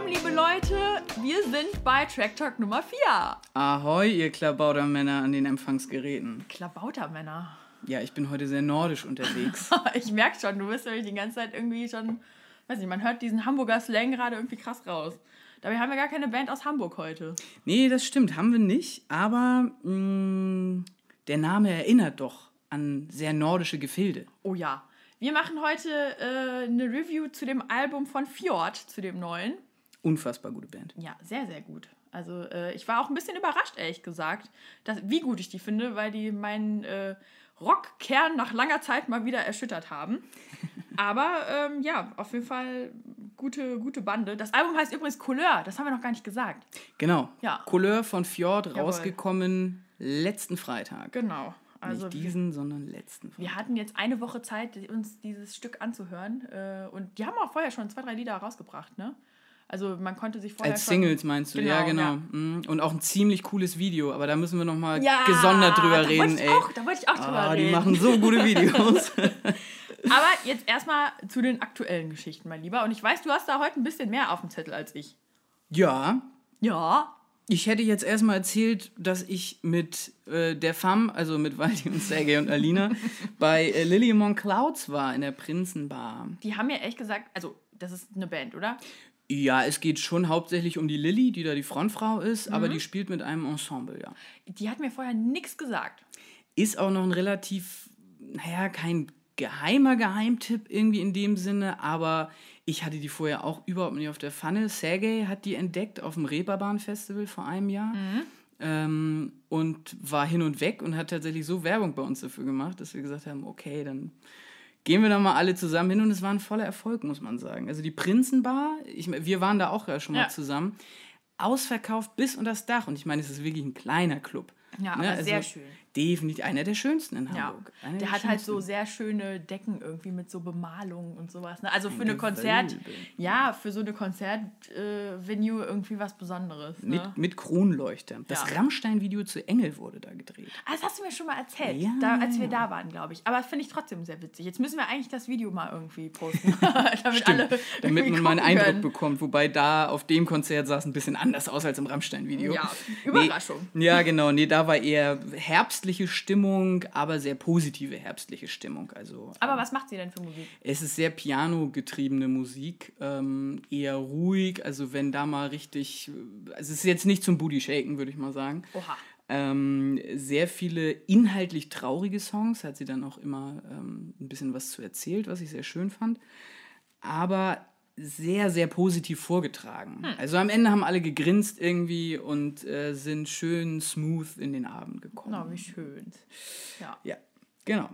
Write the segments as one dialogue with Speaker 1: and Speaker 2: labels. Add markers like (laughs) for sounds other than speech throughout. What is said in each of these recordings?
Speaker 1: Willkommen, liebe Leute. Wir sind bei Track Talk Nummer 4.
Speaker 2: Ahoi, ihr Klabautermänner an den Empfangsgeräten.
Speaker 1: Klabautermänner.
Speaker 2: Ja, ich bin heute sehr nordisch unterwegs. (laughs)
Speaker 1: ich merke schon, du bist nämlich die ganze Zeit irgendwie schon, weiß nicht, man hört diesen Hamburger Slang gerade irgendwie krass raus. Dabei haben wir gar keine Band aus Hamburg heute.
Speaker 2: nee, das stimmt, haben wir nicht, aber mh, der Name erinnert doch an sehr nordische Gefilde.
Speaker 1: Oh ja. Wir machen heute äh, eine Review zu dem Album von Fjord, zu dem neuen.
Speaker 2: Unfassbar gute Band.
Speaker 1: Ja, sehr, sehr gut. Also äh, ich war auch ein bisschen überrascht, ehrlich gesagt, dass, wie gut ich die finde, weil die meinen äh, Rockkern nach langer Zeit mal wieder erschüttert haben. (laughs) Aber ähm, ja, auf jeden Fall gute, gute Bande. Das Album heißt übrigens Couleur, das haben wir noch gar nicht gesagt.
Speaker 2: Genau.
Speaker 1: Ja.
Speaker 2: Couleur von Fjord,
Speaker 1: Jawohl.
Speaker 2: rausgekommen letzten Freitag.
Speaker 1: Genau. Also
Speaker 2: nicht diesen, sondern letzten Freitag.
Speaker 1: wir hatten jetzt eine Woche Zeit, uns dieses Stück anzuhören. Äh, und die haben auch vorher schon zwei, drei Lieder rausgebracht, ne? Also man konnte sich vorher
Speaker 2: Als
Speaker 1: schon-
Speaker 2: Singles meinst du, ja,
Speaker 1: Genau,
Speaker 2: genau.
Speaker 1: ja.
Speaker 2: Mhm. Und auch ein ziemlich cooles Video, aber da müssen wir nochmal
Speaker 1: Ja,
Speaker 2: gesondert drüber reden, ey.
Speaker 1: Auch, da wollte ich auch drüber
Speaker 2: ah,
Speaker 1: reden.
Speaker 2: die machen so gute (laughs) Videos.
Speaker 1: Aber jetzt erstmal zu den aktuellen Geschichten, mein Lieber. Und ich weiß, du hast da heute ein bisschen mehr auf dem Zettel als ich.
Speaker 2: ja,
Speaker 1: Ja.
Speaker 2: Ich hätte jetzt erstmal erzählt, dass ich mit äh, der Fam, also mit Waldi und Sergej und Alina, (laughs) bei äh, Lily Among Clouds war in der Prinzenbar.
Speaker 1: Die haben mir echt gesagt, also das ist eine Band, oder?
Speaker 2: Ja, es geht schon hauptsächlich um die Lilly, die da die Frontfrau ist, aber
Speaker 1: Mhm.
Speaker 2: die spielt mit einem Ensemble, ja.
Speaker 1: Die hat mir vorher nichts gesagt.
Speaker 2: Ist auch noch ein relativ, naja, kein geheimer Geheimtipp irgendwie in dem Sinne, aber ich hatte die vorher auch überhaupt nicht auf der Pfanne. Sergej hat die entdeckt auf dem Reeperbahn-Festival vor einem Jahr. Ähm, und war hin und weg und hat tatsächlich so Werbung bei uns dafür gemacht, dass wir gesagt haben, okay, dann gehen wir da mal alle zusammen hin und es war ein voller Erfolg, muss man sagen. Also die Prinzenbar, ich, wir waren da auch ja schon mal
Speaker 1: Ja.
Speaker 2: zusammen, ausverkauft bis unter das Dach und ich meine, es ist wirklich ein kleiner Club.
Speaker 1: Ja,
Speaker 2: Ne,
Speaker 1: aber sehr schön.
Speaker 2: Definitiv einer der schönsten in
Speaker 1: Ja.
Speaker 2: Hamburg. Einer
Speaker 1: Der
Speaker 2: der
Speaker 1: hat halt so
Speaker 2: schönsten.
Speaker 1: sehr schöne Decken irgendwie mit so Bemalungen und sowas. Ne? Also für
Speaker 2: Ein
Speaker 1: eine Konzert, ja, für so eine Konzert-Venue irgendwie was Besonderes. Ne?
Speaker 2: Mit, mit Kronleuchtern. Das
Speaker 1: Ja.
Speaker 2: Rammstein-Video zu Engel wurde da gedreht.
Speaker 1: Ah, das hast du mir schon mal erzählt,
Speaker 2: Ja,
Speaker 1: da, als wir
Speaker 2: ja.
Speaker 1: da waren, glaube ich. Aber finde ich trotzdem sehr witzig. Jetzt müssen wir eigentlich das Video mal irgendwie posten, (laughs) damit alle
Speaker 2: Damit man mal einen Eindruck
Speaker 1: können.
Speaker 2: bekommt. Wobei da auf dem Konzert sah es ein bisschen anders aus als im Rammstein-Video.
Speaker 1: Ja, Überraschung.
Speaker 2: Nee, ja, genau. Nee, da war eher herbstliche Stimmung, aber sehr positive herbstliche Stimmung. Also
Speaker 1: Aber was macht sie denn für Musik?
Speaker 2: Es ist sehr piano-getriebene Musik, ähm, eher ruhig. Also wenn da mal richtig, also es ist jetzt nicht zum Booty Shaken, würde ich mal sagen.
Speaker 1: Oha.
Speaker 2: Ähm, sehr viele inhaltlich traurige Songs, hat sie dann auch immer ähm, ein bisschen was zu erzählt, was ich sehr schön fand. Aber sehr, sehr positiv vorgetragen. Also am Ende haben alle gegrinst irgendwie und äh, sind schön smooth in den Abend gekommen.
Speaker 1: Na, wie schön. Ja.
Speaker 2: Ja, genau.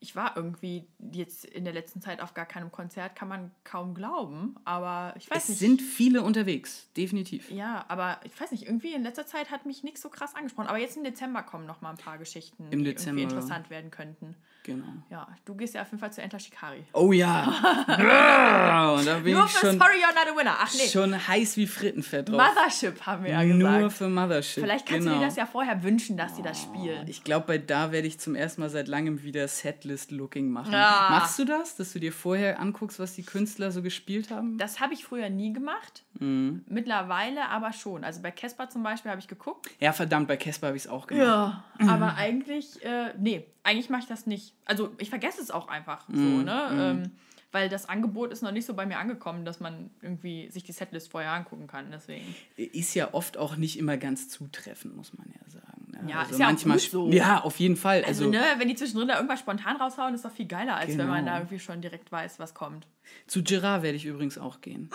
Speaker 1: Ich war irgendwie jetzt in der letzten Zeit auf gar keinem Konzert, kann man kaum glauben. Aber ich weiß
Speaker 2: Es
Speaker 1: nicht.
Speaker 2: sind viele unterwegs, definitiv.
Speaker 1: ja, aber ich weiß nicht, irgendwie in letzter Zeit hat mich nichts so krass angesprochen. Aber jetzt im Dezember kommen noch mal ein paar Geschichten,
Speaker 2: Im
Speaker 1: die
Speaker 2: Dezember.
Speaker 1: irgendwie interessant werden könnten.
Speaker 2: Genau.
Speaker 1: Ja, du gehst ja auf jeden Fall zu Enter Shikari.
Speaker 2: Oh ja. (laughs) Und da bin
Speaker 1: Nur
Speaker 2: ich
Speaker 1: für
Speaker 2: schon,
Speaker 1: Sorry You're Not a Winner. Ach nee,
Speaker 2: schon heiß wie Frittenfett drauf.
Speaker 1: Mothership haben wir ja gesagt.
Speaker 2: Nur für Mothership.
Speaker 1: Vielleicht kannst
Speaker 2: genau.
Speaker 1: du dir das ja vorher wünschen, dass sie das spielen.
Speaker 2: Ich glaube, bei da werde ich zum ersten Mal seit langem wieder Setlist-Looking machen.
Speaker 1: Ja.
Speaker 2: Machst du das, dass du dir vorher anguckst, was die Künstler so gespielt haben?
Speaker 1: Das habe ich früher nie gemacht.
Speaker 2: Mhm.
Speaker 1: Mittlerweile aber schon. Also bei Casper zum Beispiel habe ich geguckt.
Speaker 2: Ja, verdammt, bei Casper habe ich es auch gemacht.
Speaker 1: Ja, aber (clears throat) eigentlich, äh, nee, eigentlich mache ich das nicht. Also ich vergesse es auch einfach so,
Speaker 2: Mhm.
Speaker 1: ne? Ähm, weil das Angebot ist noch nicht so bei mir angekommen, dass man irgendwie sich die Setlist vorher angucken kann. Deswegen.
Speaker 2: Ist ja oft auch nicht immer ganz zutreffend, muss man ja sagen. ne?
Speaker 1: Ja, ist ja auch gut so.
Speaker 2: Ja, auf jeden Fall.
Speaker 1: Also,
Speaker 2: Also,
Speaker 1: ne, wenn die zwischendrin da irgendwas spontan raushauen, ist doch viel geiler, als wenn man
Speaker 2: Genau.
Speaker 1: da irgendwie schon direkt weiß, was kommt.
Speaker 2: zu Gerard werde ich übrigens auch gehen.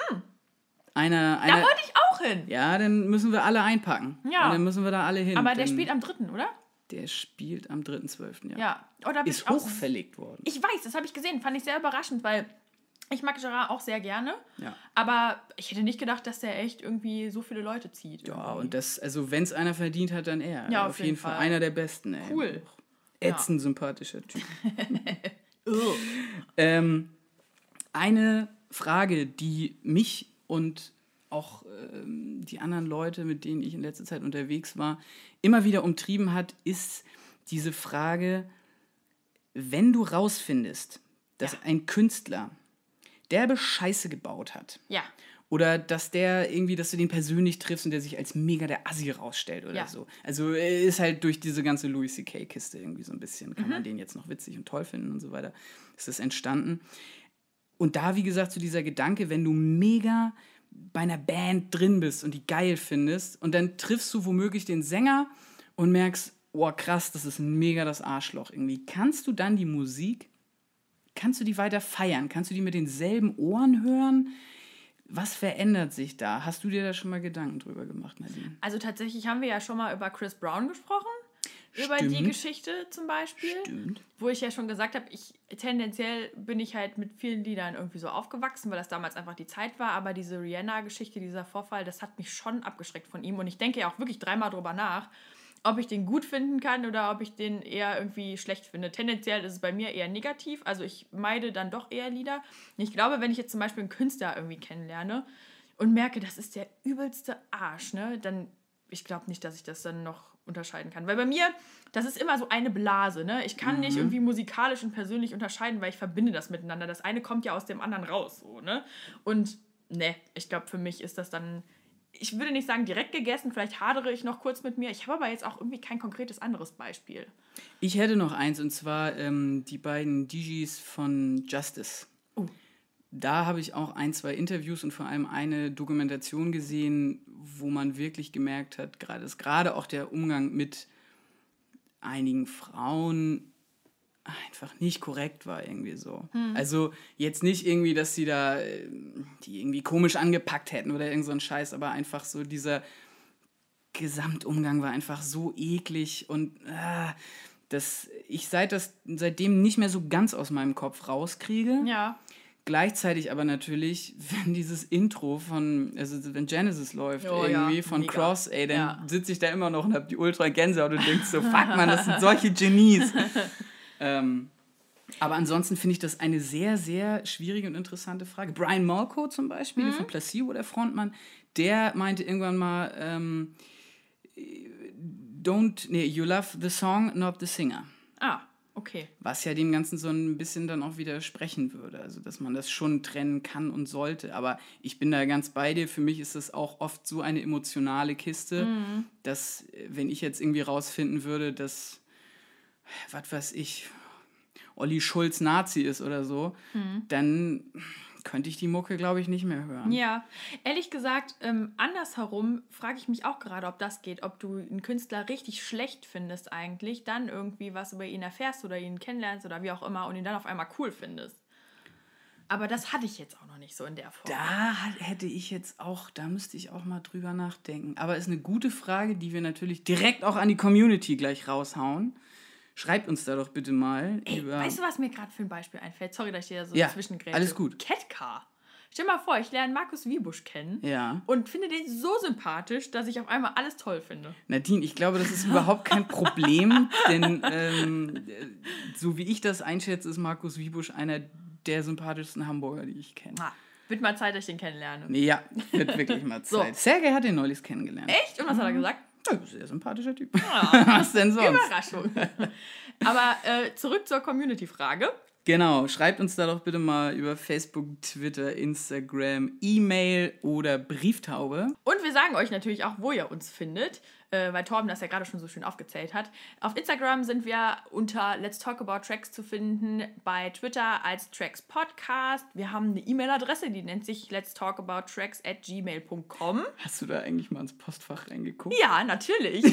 Speaker 2: Einer,
Speaker 1: Hm. Da
Speaker 2: einer,
Speaker 1: wollte ich auch hin.
Speaker 2: ja, dann müssen wir alle einpacken.
Speaker 1: Ja.
Speaker 2: Und dann müssen wir da alle hin.
Speaker 1: Aber der spielt am 3., oder?
Speaker 2: Der spielt am 3.12. Ja.
Speaker 1: Ja. Oder
Speaker 2: Ist hochverlegt worden.
Speaker 1: Ich weiß, das habe ich gesehen. Fand ich sehr überraschend, weil ich mag Gerard auch sehr gerne.
Speaker 2: Ja.
Speaker 1: Aber ich hätte nicht gedacht, dass der echt irgendwie so viele Leute zieht.
Speaker 2: Ja,
Speaker 1: irgendwie.
Speaker 2: und das, also wenn es einer verdient hat, dann er.
Speaker 1: Ja,
Speaker 2: auf,
Speaker 1: auf
Speaker 2: jeden
Speaker 1: jeden
Speaker 2: Fall.
Speaker 1: Fall.
Speaker 2: einer der besten. Ey.
Speaker 1: Cool.
Speaker 2: Ätzend sympathischer Typ. (laughs) Ähm, eine Frage, die mich und auch ähm, die anderen Leute, mit denen ich in letzter Zeit unterwegs war, immer wieder umtrieben hat, ist diese Frage, wenn du rausfindest, dass
Speaker 1: Ja.
Speaker 2: ein Künstler derbe Scheiße gebaut hat
Speaker 1: Ja.
Speaker 2: Oder dass der irgendwie, dass du den persönlich triffst und der sich als mega der Assi rausstellt oder
Speaker 1: Ja.
Speaker 2: so. Also er ist halt durch diese ganze Louis C.K.-Kiste irgendwie so ein bisschen, kann
Speaker 1: Mhm.
Speaker 2: man den jetzt noch witzig und toll finden und so weiter. Ist das entstanden. Und da, wie gesagt, so dieser Gedanke, wenn du mega bei einer Band drin bist und die geil findest und dann triffst du womöglich den Sänger und merkst, oh krass, das ist mega das Arschloch irgendwie. Kannst du dann die Musik, kannst du die weiter feiern? Kannst du die mit denselben Ohren hören? Was verändert sich da? Hast du dir da schon mal Gedanken drüber gemacht, Nadine?
Speaker 1: Also tatsächlich haben wir ja schon mal über Chris Brown gesprochen. Über die
Speaker 2: Stimmt.
Speaker 1: Geschichte zum Beispiel.
Speaker 2: Stimmt.
Speaker 1: Wo ich ja schon gesagt habe, ich tendenziell bin ich halt mit vielen Liedern irgendwie so aufgewachsen, weil das damals einfach die Zeit war. Aber diese Rihanna-Geschichte, dieser Vorfall, das hat mich schon abgeschreckt von ihm. Und ich denke ja auch wirklich dreimal drüber nach, ob ich den gut finden kann oder ob ich den eher irgendwie schlecht finde. Tendenziell ist es bei mir eher negativ. Also ich meide dann doch eher Lieder. Und ich glaube, wenn ich jetzt zum Beispiel einen Künstler irgendwie kennenlerne und merke, das ist der übelste Arsch, ne, dann ich glaube nicht, dass ich das dann noch unterscheiden kann. Weil bei mir, das ist immer so eine Blase, ne? Ich kann nicht irgendwie musikalisch und persönlich unterscheiden, weil ich verbinde das miteinander. Das eine kommt ja aus dem anderen raus, so, ne? Und ne, ich glaube, für mich ist das dann, ich würde nicht sagen direkt gegessen, vielleicht hadere ich noch kurz mit mir. Ich habe aber jetzt auch irgendwie kein konkretes anderes Beispiel.
Speaker 2: Ich hätte noch eins und zwar ähm, die beiden DJs von Justice. Da habe ich auch ein, zwei Interviews und vor allem eine Dokumentation gesehen, wo man wirklich gemerkt hat, gerade dass gerade auch der Umgang mit einigen Frauen einfach nicht korrekt war irgendwie so. Also jetzt nicht irgendwie, dass sie da äh, die irgendwie komisch angepackt hätten oder irgend so ein Scheiß, aber einfach so dieser Gesamtumgang war einfach so eklig und ah, dass ich seit das, seitdem nicht mehr so ganz aus meinem Kopf rauskriege.
Speaker 1: Ja.
Speaker 2: Gleichzeitig aber natürlich, (laughs) wenn dieses Intro von, also wenn Genesis läuft
Speaker 1: Oh
Speaker 2: irgendwie
Speaker 1: ja,
Speaker 2: von
Speaker 1: mega.
Speaker 2: Cross, ey, dann
Speaker 1: Ja.
Speaker 2: sitze ich da immer noch und hab die ultra Gänsehaut und denkst so, fuck man, das sind solche Genies. (laughs) ähm, aber ansonsten finde ich das eine sehr, sehr schwierige und interessante Frage. Brian Molko zum Beispiel,
Speaker 1: Mhm.
Speaker 2: von Placebo, der Frontmann, der meinte irgendwann mal, ähm, don't, nee, you love the song, not the singer.
Speaker 1: Ah, okay.
Speaker 2: Was ja dem Ganzen so ein bisschen dann auch widersprechen würde. Also, dass man das schon trennen kann und sollte. Aber ich bin da ganz bei dir. Für mich ist das auch oft so eine emotionale Kiste, dass, äh, wenn ich jetzt irgendwie rausfinden würde, dass, was weiß ich, Olli Schulz Nazi ist oder so, dann könnte ich die Mucke, glaube ich, nicht mehr hören.
Speaker 1: Ja, ehrlich gesagt, ähm, andersherum frage ich mich auch gerade, ob das geht, ob du einen Künstler richtig schlecht findest eigentlich, dann irgendwie was über ihn erfährst oder ihn kennenlernst oder wie auch immer und ihn dann auf einmal cool findest. Aber das hatte ich jetzt auch noch nicht so in der Form.
Speaker 2: Da hätte ich jetzt auch, da müsste ich auch mal drüber nachdenken. Aber ist eine gute Frage, die wir natürlich direkt auch an die Community gleich raushauen. Schreibt uns da doch bitte mal
Speaker 1: Ey,
Speaker 2: über.
Speaker 1: weißt du, was mir gerade für ein Beispiel einfällt? Sorry, dass ich dir da so
Speaker 2: Ja,
Speaker 1: zwischengrätsche.
Speaker 2: alles gut.
Speaker 1: Catcar. Stell mal vor, ich lerne Markus Wiebusch kennen
Speaker 2: Ja.
Speaker 1: und finde den so sympathisch, dass ich auf einmal alles toll finde.
Speaker 2: Nadine, ich glaube, das ist überhaupt kein Problem, (laughs) denn ähm, äh, so wie ich das einschätze, ist Markus Wiebusch einer der sympathischsten Hamburger, die ich kenne.
Speaker 1: Ah, wird mal Zeit, dass ich den kennenlerne.
Speaker 2: Nee, ja, wird wirklich mal (laughs)
Speaker 1: So.
Speaker 2: Zeit. Sergej hat den neulich kennengelernt.
Speaker 1: Echt? Und was hat er gesagt?
Speaker 2: Ja, sehr sympathischer Typ. (laughs) Was denn sonst?
Speaker 1: Überraschung. Aber äh, zurück zur Community-Frage.
Speaker 2: Genau, schreibt uns da doch bitte mal über Facebook, Twitter, Instagram, E-Mail oder Brieftaube.
Speaker 1: Und wir sagen euch natürlich auch, wo ihr uns findet, äh, weil Torben das ja gerade schon so schön aufgezählt hat. Auf Instagram sind wir unter Let's Talk About Tracks zu finden, bei Twitter als Tracks Podcast. Wir haben eine E-Mail-Adresse, die nennt sich let's talk about tracks at gmail.com.
Speaker 2: Hast du da eigentlich mal ins Postfach reingeguckt?
Speaker 1: Ja, natürlich.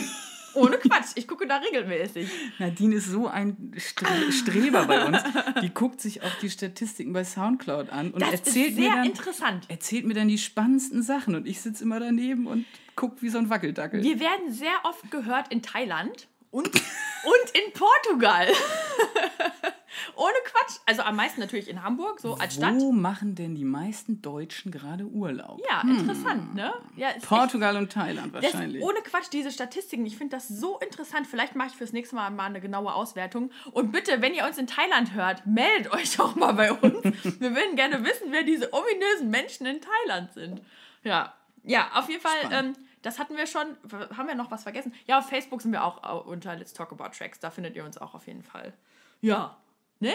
Speaker 1: Ohne Quatsch. Ich gucke da regelmäßig.
Speaker 2: Nadine ist so ein Stre Streber bei uns. Die guckt sich auch die Statistiken bei Soundcloud an und
Speaker 1: Das
Speaker 2: erzählt
Speaker 1: ist
Speaker 2: mir dann
Speaker 1: interessant.
Speaker 2: erzählt mir dann die spannendsten Sachen und ich sitze immer daneben und guck wie so ein Wackeldackel.
Speaker 1: Wir werden sehr oft gehört in Thailand und, und in Portugal. (laughs) Ohne Quatsch. Also am meisten natürlich in Hamburg, so als Stadt.
Speaker 2: Wo machen denn die meisten Deutschen gerade Urlaub?
Speaker 1: Ja, interessant, ne? Ja, ist echt-
Speaker 2: Portugal und Thailand
Speaker 1: das,
Speaker 2: wahrscheinlich.
Speaker 1: ohne Quatsch, diese Statistiken, ich finde das so interessant. Vielleicht mache ich fürs nächste Mal mal eine genaue Auswertung. Und bitte, wenn ihr uns in Thailand hört, meldet euch doch mal bei uns. (laughs) Wir würden gerne wissen, wer diese ominösen Menschen in Thailand sind. Ja, ja, auf jeden Fall, ähm. Das hatten wir schon. Haben wir noch was vergessen? Ja, auf Facebook sind wir auch unter Let's Talk About Tracks. Da findet ihr uns auch auf jeden Fall. Ja, ne?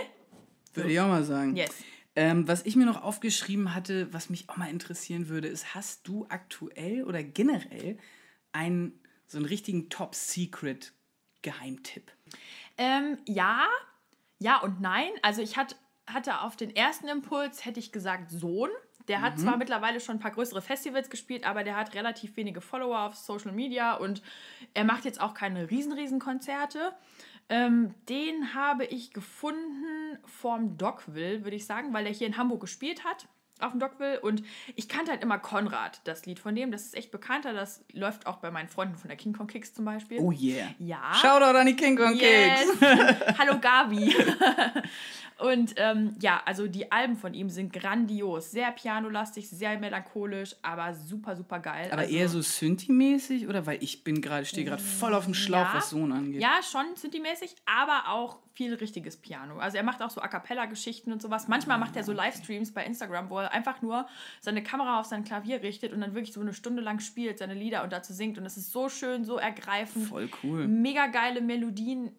Speaker 2: Würde ich auch mal sagen.
Speaker 1: Yes.
Speaker 2: Ähm, was ich mir noch aufgeschrieben hatte, was mich auch mal interessieren würde, ist, hast du aktuell oder generell einen so einen richtigen Top-Secret-Geheimtipp?
Speaker 1: Ähm, ja, ja und nein. Also ich hat, hatte auf den ersten Impuls, hätte ich gesagt, Sohn. Der hat mhm. zwar mittlerweile schon ein paar größere Festivals gespielt, aber der hat relativ wenige Follower auf Social Media und er macht jetzt auch keine riesen, riesen Konzerte. Ähm, den habe ich gefunden vorm Dockville, würde ich sagen, weil er hier in Hamburg gespielt hat auf dem Dockville und ich kannte halt immer Konrad, das Lied von dem, das ist echt bekannter, das läuft auch bei meinen Freunden von der King Kong Kicks zum Beispiel.
Speaker 2: Oh yeah.
Speaker 1: Ja.
Speaker 2: Shoutout an die King Kong yes.
Speaker 1: Kicks. (laughs) Hallo Gabi. (laughs) Und ähm, ja, also die Alben von ihm sind grandios. Sehr pianolastig, sehr melancholisch, aber super, super geil.
Speaker 2: Aber
Speaker 1: also,
Speaker 2: eher so Synthi-mäßig oder? Weil ich bin gerade, stehe gerade voll auf dem Schlauch, ja, was Sohn angeht.
Speaker 1: Ja, schon Synthi-mäßig, aber auch viel richtiges Piano. Also er macht auch so A Cappella-Geschichten und sowas. Manchmal macht er so Livestreams bei Instagram, wo er einfach nur seine Kamera auf sein Klavier richtet und dann wirklich so eine Stunde lang spielt, seine Lieder und dazu singt. Und das ist so schön, so ergreifend.
Speaker 2: Voll cool.
Speaker 1: Mega geile Melodien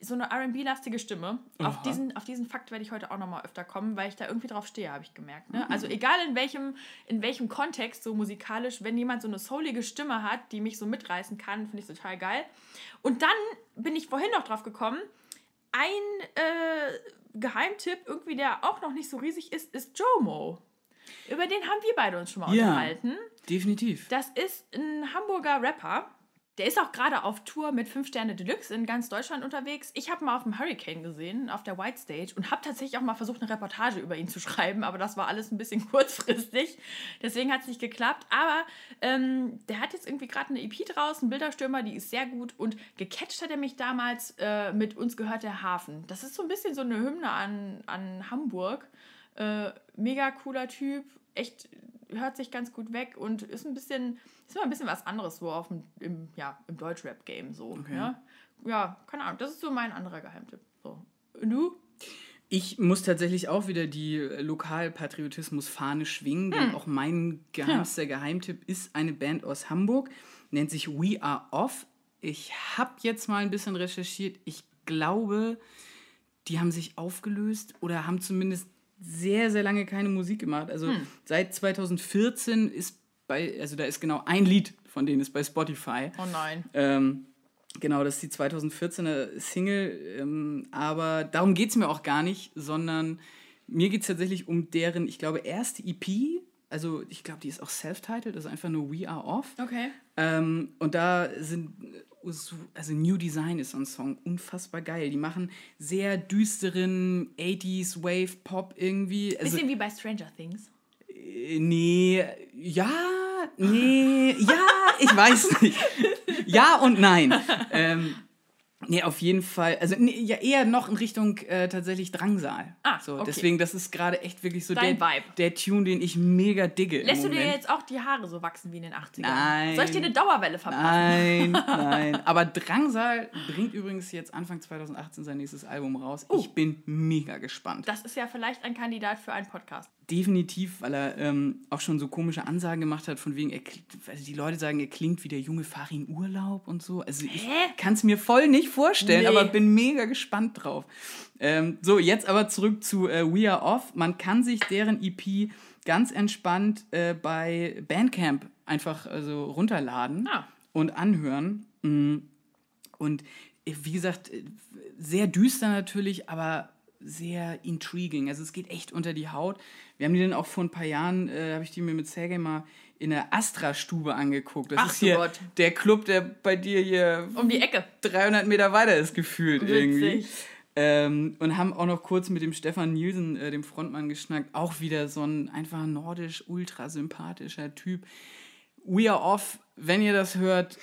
Speaker 1: so eine RB-lastige Stimme. Auf diesen, auf diesen Fakt werde ich heute auch nochmal öfter kommen, weil ich da irgendwie drauf stehe, habe ich gemerkt. Ne? Also egal in welchem, in welchem Kontext, so musikalisch, wenn jemand so eine soulige Stimme hat, die mich so mitreißen kann, finde ich total geil. Und dann bin ich vorhin noch drauf gekommen, ein äh, Geheimtipp, irgendwie, der auch noch nicht so riesig ist, ist Jomo. Über den haben wir beide uns schon mal ja, unterhalten.
Speaker 2: Definitiv.
Speaker 1: Das ist ein Hamburger Rapper der ist auch gerade auf Tour mit 5 Sterne Deluxe in ganz Deutschland unterwegs. Ich habe mal auf dem Hurricane gesehen, auf der White Stage und habe tatsächlich auch mal versucht, eine Reportage über ihn zu (laughs) schreiben, aber das war alles ein bisschen (laughs) kurzfristig. Deswegen hat es nicht geklappt. Aber ähm, der hat jetzt irgendwie gerade eine EP draußen, Bilderstürmer, die ist sehr gut und gecatcht hat er mich damals äh, mit Uns gehört der Hafen. Das ist so ein bisschen so eine Hymne an, an Hamburg. Äh, mega cooler Typ, echt hört sich ganz gut weg und ist ein bisschen, ist mal ein bisschen was anderes so auf dem, im, ja, im Deutschrap-Game so. Okay. Ja? ja, keine Ahnung, das ist so mein anderer Geheimtipp. So. Und du?
Speaker 2: Ich muss tatsächlich auch wieder die Lokalpatriotismus-Fahne schwingen, denn hm. auch mein geheimster. Geheimtipp ist eine Band aus Hamburg, nennt sich We Are Off. Ich habe jetzt mal ein bisschen recherchiert. Ich glaube, die haben sich aufgelöst oder haben zumindest sehr, sehr lange keine Musik gemacht. Also hm. seit 2014 ist bei, also da ist genau ein Lied von denen ist bei Spotify.
Speaker 1: Oh nein.
Speaker 2: Ähm, genau, das ist die 2014er Single. Ähm, aber darum geht es mir auch gar nicht, sondern mir geht es tatsächlich um deren, ich glaube, erste EP. Also ich glaube, die ist auch self-titled, also einfach nur We Are Off.
Speaker 1: Okay.
Speaker 2: Ähm, und da sind also New Design ist so ein Song unfassbar geil. Die machen sehr düsteren 80s Wave Pop irgendwie.
Speaker 1: Also, Bisschen wie bei Stranger Things.
Speaker 2: Äh, nee, ja, nee, ja, ich weiß nicht. Ja und nein. (laughs) ähm, Nee, auf jeden Fall. Also nee, ja eher noch in Richtung äh, tatsächlich Drangsal.
Speaker 1: Ah,
Speaker 2: so,
Speaker 1: okay.
Speaker 2: Deswegen, das ist gerade echt wirklich so
Speaker 1: Dein
Speaker 2: der,
Speaker 1: Vibe.
Speaker 2: der Tune, den ich mega digge.
Speaker 1: Lässt du dir jetzt auch die Haare so wachsen wie in den 80ern?
Speaker 2: Nein.
Speaker 1: Soll ich dir eine Dauerwelle verpassen?
Speaker 2: Nein, (laughs) nein. Aber Drangsal bringt übrigens jetzt Anfang 2018 sein nächstes Album raus. Uh. Ich bin mega gespannt.
Speaker 1: Das ist ja vielleicht ein Kandidat für einen Podcast.
Speaker 2: Definitiv, weil er ähm, auch schon so komische Ansagen gemacht hat, von wegen, er, also die Leute sagen, er klingt wie der junge Farin Urlaub und so. Also ich kann es mir voll nicht vorstellen, nee. aber bin mega gespannt drauf. Ähm, so, jetzt aber zurück zu äh, We Are Off. Man kann sich deren EP ganz entspannt äh, bei Bandcamp einfach also runterladen ah. und anhören. Mm. Und äh, wie gesagt, äh, sehr düster natürlich, aber sehr intriguing. Also es geht echt unter die Haut. Wir haben die dann auch vor ein paar Jahren, äh, habe ich die mir mit Sergei mal in der Astra-Stube angeguckt. Das
Speaker 1: Ach
Speaker 2: ist hier
Speaker 1: Gott.
Speaker 2: der Club, der bei dir hier
Speaker 1: um die Ecke
Speaker 2: 300 Meter weiter ist gefühlt
Speaker 1: Witzig.
Speaker 2: irgendwie. Ähm, und haben auch noch kurz mit dem Stefan Nielsen, äh, dem Frontmann, geschnackt. Auch wieder so ein einfach nordisch ultra sympathischer Typ. We are off. Wenn ihr das hört,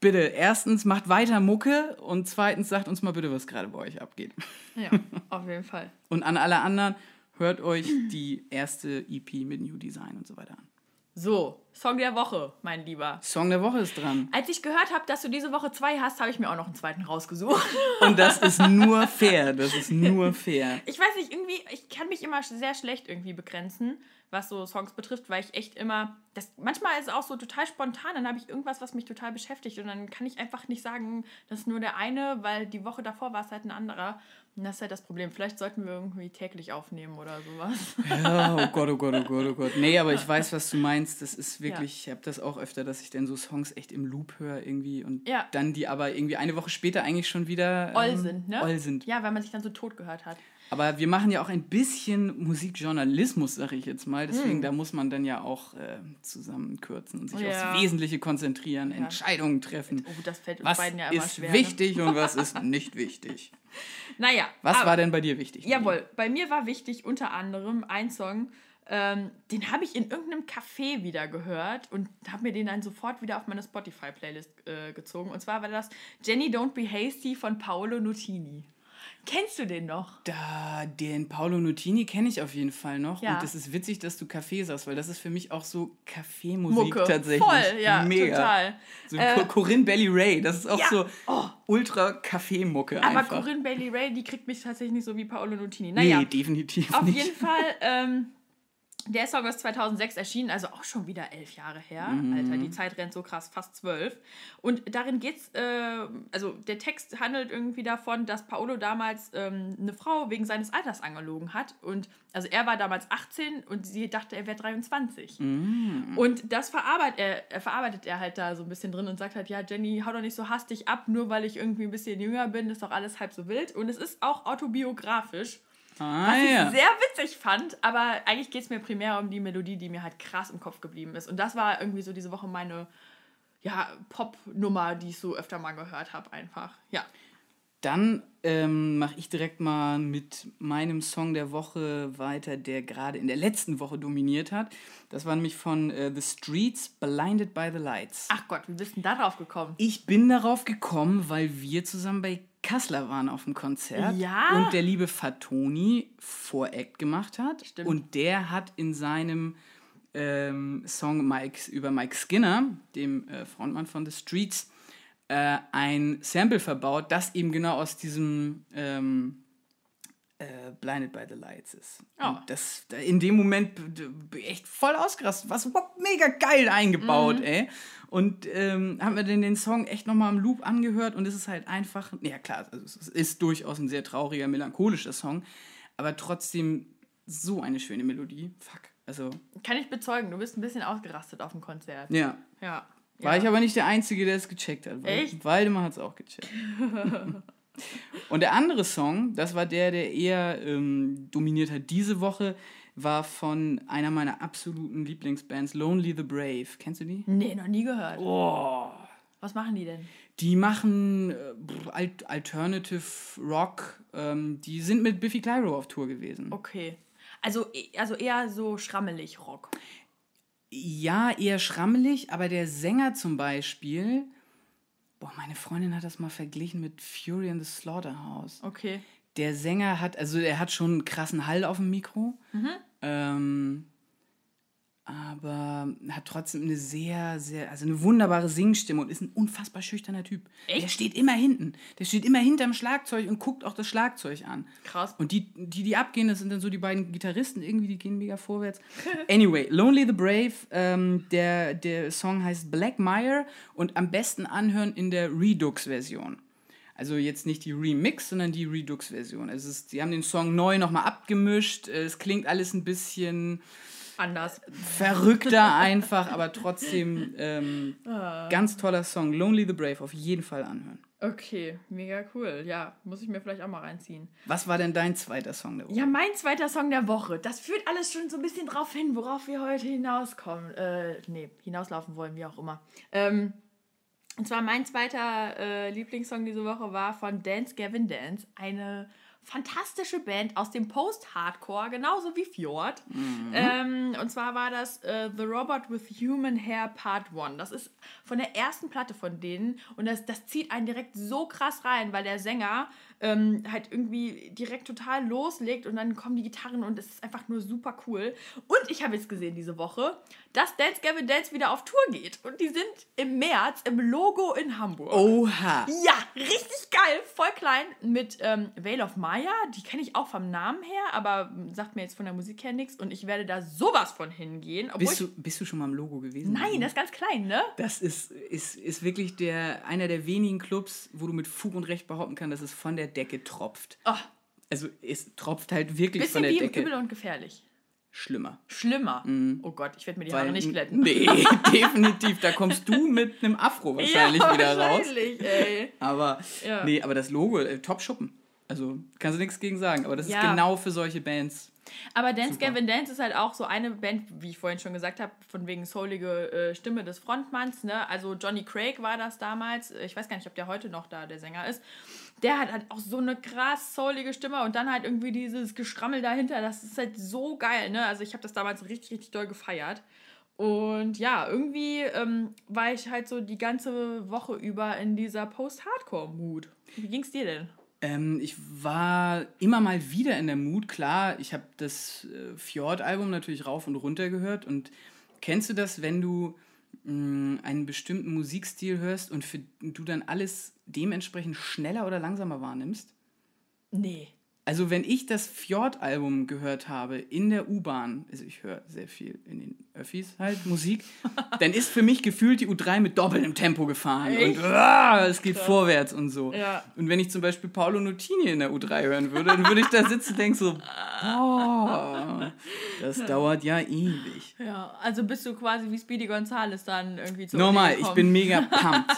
Speaker 2: bitte erstens macht weiter Mucke und zweitens sagt uns mal bitte, was gerade bei euch abgeht.
Speaker 1: Ja, (laughs) auf jeden Fall.
Speaker 2: und an alle anderen, hört euch die erste EP mit New Design und so weiter an.
Speaker 1: So, Song der Woche, mein Lieber.
Speaker 2: Song der Woche ist dran.
Speaker 1: Als ich gehört habe, dass du diese Woche zwei hast, habe ich mir auch noch einen zweiten rausgesucht. (laughs)
Speaker 2: Und das ist nur (laughs) fair. Das ist nur fair.
Speaker 1: Ich weiß nicht, irgendwie, ich kann mich immer sehr schlecht irgendwie begrenzen, was so Songs betrifft, weil ich echt immer. Das, manchmal ist es auch so total spontan, dann habe ich irgendwas, was mich total beschäftigt. Und dann kann ich einfach nicht sagen, das ist nur der eine, weil die Woche davor war es halt ein anderer. Das ist halt das Problem. Vielleicht sollten wir irgendwie täglich aufnehmen oder sowas.
Speaker 2: Ja, oh Gott, oh Gott, oh Gott, oh Gott. Nee, aber ich weiß, was du meinst. Das ist wirklich, ich habe das auch öfter, dass ich dann so Songs echt im Loop höre irgendwie und
Speaker 1: Ja.
Speaker 2: dann die aber irgendwie eine Woche später eigentlich schon wieder ähm,
Speaker 1: Oll sind, ne?
Speaker 2: Oll sind.
Speaker 1: Ja, weil man sich dann so tot gehört hat.
Speaker 2: Aber wir machen ja auch ein bisschen Musikjournalismus, sag ich jetzt mal.
Speaker 1: Hm.
Speaker 2: Deswegen, da muss man dann ja auch äh, zusammenkürzen und sich
Speaker 1: Ja.
Speaker 2: aufs Wesentliche konzentrieren, Entscheidungen treffen.
Speaker 1: Oh, das fällt uns
Speaker 2: Was
Speaker 1: beiden ja immer
Speaker 2: ist
Speaker 1: schwer. Ne?
Speaker 2: wichtig und was ist (laughs) nicht wichtig?
Speaker 1: Naja.
Speaker 2: Was
Speaker 1: aber-
Speaker 2: war denn bei dir wichtig?
Speaker 1: Jawohl, bei mir war wichtig unter anderem ein Song, ähm, den habe ich in irgendeinem Café wieder gehört und habe mir den dann sofort wieder auf meine Spotify-Playlist äh, gezogen. Und zwar war das Jenny Don't Be Hasty von Paolo Nutini. Kennst du den noch?
Speaker 2: Da, den Paolo Nutini kenne ich auf jeden Fall noch.
Speaker 1: Ja.
Speaker 2: Und das ist witzig, dass du Kaffee sagst, weil das ist für mich auch so Kaffeemusik tatsächlich.
Speaker 1: Voll, ja,
Speaker 2: Mega.
Speaker 1: total.
Speaker 2: So
Speaker 1: Äh,
Speaker 2: Co- Corinne Belly Ray, das ist auch
Speaker 1: ja.
Speaker 2: so
Speaker 1: Oh.
Speaker 2: ultra Kaffeemucke
Speaker 1: Aber
Speaker 2: einfach.
Speaker 1: Corinne Bailey Ray, die kriegt mich tatsächlich nicht so wie Paolo Nutini. Naja,
Speaker 2: Nee, definitiv
Speaker 1: auf
Speaker 2: nicht.
Speaker 1: jeden Fall, ähm, der Song ist 2006 erschienen, also auch schon wieder elf Jahre her. Alter, die Zeit rennt so krass, fast zwölf. Und darin geht's, äh, also der Text handelt irgendwie davon, dass Paolo damals ähm, eine Frau wegen seines Alters angelogen hat. Und also er war damals 18 und sie dachte, er wäre 23. Und das verarbeitet er, er verarbeitet er halt da so ein bisschen drin und sagt halt, ja, Jenny, hau doch nicht so hastig ab, nur weil ich irgendwie ein bisschen jünger bin, ist doch alles halb so wild. Und es ist auch autobiografisch.
Speaker 2: Ah,
Speaker 1: Was
Speaker 2: ja.
Speaker 1: ich sehr witzig fand, aber eigentlich geht es mir primär um die Melodie, die mir halt krass im Kopf geblieben ist. Und das war irgendwie so diese Woche meine ja, Pop-Nummer, die ich so öfter mal gehört habe, einfach. Ja.
Speaker 2: Dann ähm, mache ich direkt mal mit meinem Song der Woche weiter, der gerade in der letzten Woche dominiert hat. Das war nämlich von äh, The Streets, Blinded by the Lights.
Speaker 1: Ach Gott, wie bist du denn da drauf gekommen?
Speaker 2: Ich bin darauf gekommen, weil wir zusammen bei Kassler waren auf dem Konzert
Speaker 1: Ja.
Speaker 2: und der liebe Fatoni Voract gemacht hat.
Speaker 1: Stimmt.
Speaker 2: Und der hat in seinem ähm, Song Mike, über Mike Skinner, dem äh, Frontmann von The Streets, äh, ein Sample verbaut, das eben genau aus diesem ähm, äh, Blinded by the Lights ist.
Speaker 1: Oh.
Speaker 2: Das da in dem Moment echt voll ausgerastet. Was überhaupt mega geil eingebaut, ey. Und ähm, haben wir denn den Song echt nochmal im Loop angehört und es ist halt einfach, ja klar, also es ist durchaus ein sehr trauriger, melancholischer Song, aber trotzdem so eine schöne Melodie. Fuck. Also,
Speaker 1: Kann ich bezeugen, du bist ein bisschen ausgerastet auf dem Konzert.
Speaker 2: ja.
Speaker 1: Ja.
Speaker 2: War
Speaker 1: ja.
Speaker 2: ich aber nicht der Einzige, der es gecheckt hat. Weil
Speaker 1: Echt?
Speaker 2: Waldemar hat es auch gecheckt. (laughs) Und der andere Song, das war der, der eher ähm, dominiert hat diese Woche, war von einer meiner absoluten Lieblingsbands, Lonely the Brave. Kennst du die?
Speaker 1: Nee, noch nie gehört.
Speaker 2: Oh.
Speaker 1: Was machen die denn?
Speaker 2: Die machen äh, Alt Alternative Rock. Ähm, die sind mit Biffy Clyro auf Tour gewesen.
Speaker 1: Okay. Also, e- also eher so schrammelig Rock.
Speaker 2: Ja, eher schrammelig, aber der Sänger zum Beispiel, boah, meine Freundin hat das mal verglichen mit Fury in the Slaughterhouse.
Speaker 1: Okay.
Speaker 2: Der Sänger hat, also er hat schon einen krassen Hall auf dem Mikro, ähm, aber hat trotzdem eine sehr, sehr, also eine wunderbare Singstimme und ist ein unfassbar schüchterner Typ.
Speaker 1: Echt?
Speaker 2: Der steht immer hinten. Der steht immer hinterm Schlagzeug und guckt auch das Schlagzeug an.
Speaker 1: Krass.
Speaker 2: Und die, die, die abgehen, das sind dann so die beiden Gitarristen, irgendwie, die gehen mega vorwärts. (laughs) Anyway, Lonely the Brave, ähm, der, der Song heißt Black Mire und am besten anhören in der Redux-Version. Also jetzt nicht die Remix, sondern die Redux-Version. Es ist, die haben den Song neu nochmal abgemischt. Es klingt alles ein bisschen
Speaker 1: Anders.
Speaker 2: verrückter einfach, aber trotzdem ähm, ganz toller Song. Lonely the Brave, auf jeden Fall anhören.
Speaker 1: Okay, mega cool. Ja, muss ich mir vielleicht auch mal reinziehen.
Speaker 2: Was war denn dein zweiter Song der Woche?
Speaker 1: Ja, mein zweiter Song der Woche. Das führt alles schon so ein bisschen drauf hin, worauf wir heute hinauskommen. Äh, nee, hinauslaufen wollen, wie auch immer. Ähm, und zwar mein zweiter äh, Lieblingssong diese Woche war von Dance Gavin Dance. Eine fantastische Band aus dem Post-Hardcore, genauso wie Fjord. Ähm, und zwar war das äh, The Robot with Human Hair Part 1. Das ist von der ersten Platte von denen und das, das zieht einen direkt so krass rein, weil der Sänger ähm, halt irgendwie direkt total loslegt und dann kommen die Gitarren und es ist einfach nur super cool. Und ich habe jetzt gesehen diese Woche, dass Dance Gavin Dance wieder auf Tour geht und die sind im März im Logo in Hamburg.
Speaker 2: Oha!
Speaker 1: Ja, richtig geil, voll klein mit ähm, Veil of Maya. Die kenne ich auch vom Namen her, aber sagt mir jetzt von der Musik her nichts. Und ich werde da sowas von hingehen.
Speaker 2: Bist du, bist du schon mal im Logo gewesen?
Speaker 1: nein, das ist ganz klein, ne?
Speaker 2: Das ist, ist, ist wirklich der, einer der wenigen Clubs, wo du mit Fug und Recht behaupten kannst, dass es von der Decke tropft.
Speaker 1: Oh,
Speaker 2: also es tropft halt wirklich
Speaker 1: Bisschen
Speaker 2: von der
Speaker 1: wie
Speaker 2: Decke.
Speaker 1: übel und gefährlich.
Speaker 2: Schlimmer.
Speaker 1: Schlimmer. Oh Gott, ich werde mir die
Speaker 2: Weil-
Speaker 1: Haare nicht glätten.
Speaker 2: Nee, (laughs) definitiv. Da kommst du mit einem Afro wahrscheinlich
Speaker 1: ja,
Speaker 2: wieder raus.
Speaker 1: wahrscheinlich, ey.
Speaker 2: Aber
Speaker 1: Ja.
Speaker 2: nee, aber das Logo, äh, top Schuppen. Also kannst du nichts gegen sagen. Aber das
Speaker 1: Ja.
Speaker 2: ist genau für solche Bands.
Speaker 1: Aber Dance
Speaker 2: Super.
Speaker 1: Gavin Dance ist halt auch so eine Band, wie ich vorhin schon gesagt habe, von wegen soulige äh, Stimme des Frontmanns. Ne? Also Johnny Craig war das damals. Ich weiß gar nicht, ob der heute noch da der Sänger ist. Der hat halt auch so eine krass soulige Stimme und dann halt irgendwie dieses Geschrammel dahinter. Das ist halt so geil. Ne? Also ich habe das damals richtig, richtig doll gefeiert. Und ja, irgendwie ähm, war ich halt so die ganze Woche über in dieser Post-Hardcore-Mood. Wie ging's dir denn?
Speaker 2: Ähm, ich war immer mal wieder in der Mut. Klar, ich habe das äh, Fjord-Album natürlich rauf und runter gehört. Und kennst du das, wenn du mh, einen bestimmten Musikstil hörst und für, du dann alles dementsprechend schneller oder langsamer wahrnimmst?
Speaker 1: Nee.
Speaker 2: Also wenn ich das Fjord-Album gehört habe in der U-Bahn, also ich höre sehr viel in den Öffis halt Musik, (laughs) dann ist für mich gefühlt die U3 mit doppeltem Tempo gefahren
Speaker 1: Echt?
Speaker 2: und ah, es geht vorwärts und so.
Speaker 1: Ja.
Speaker 2: Und wenn ich zum Beispiel Paolo Nutini in der U3 hören würde, dann würde ich da sitzen und denke so, boah, das (laughs) dauert ja ewig.
Speaker 1: Ja, also bist du quasi wie Speedy Gonzales dann irgendwie zu
Speaker 2: Normal, ich bin mega (laughs) pumped.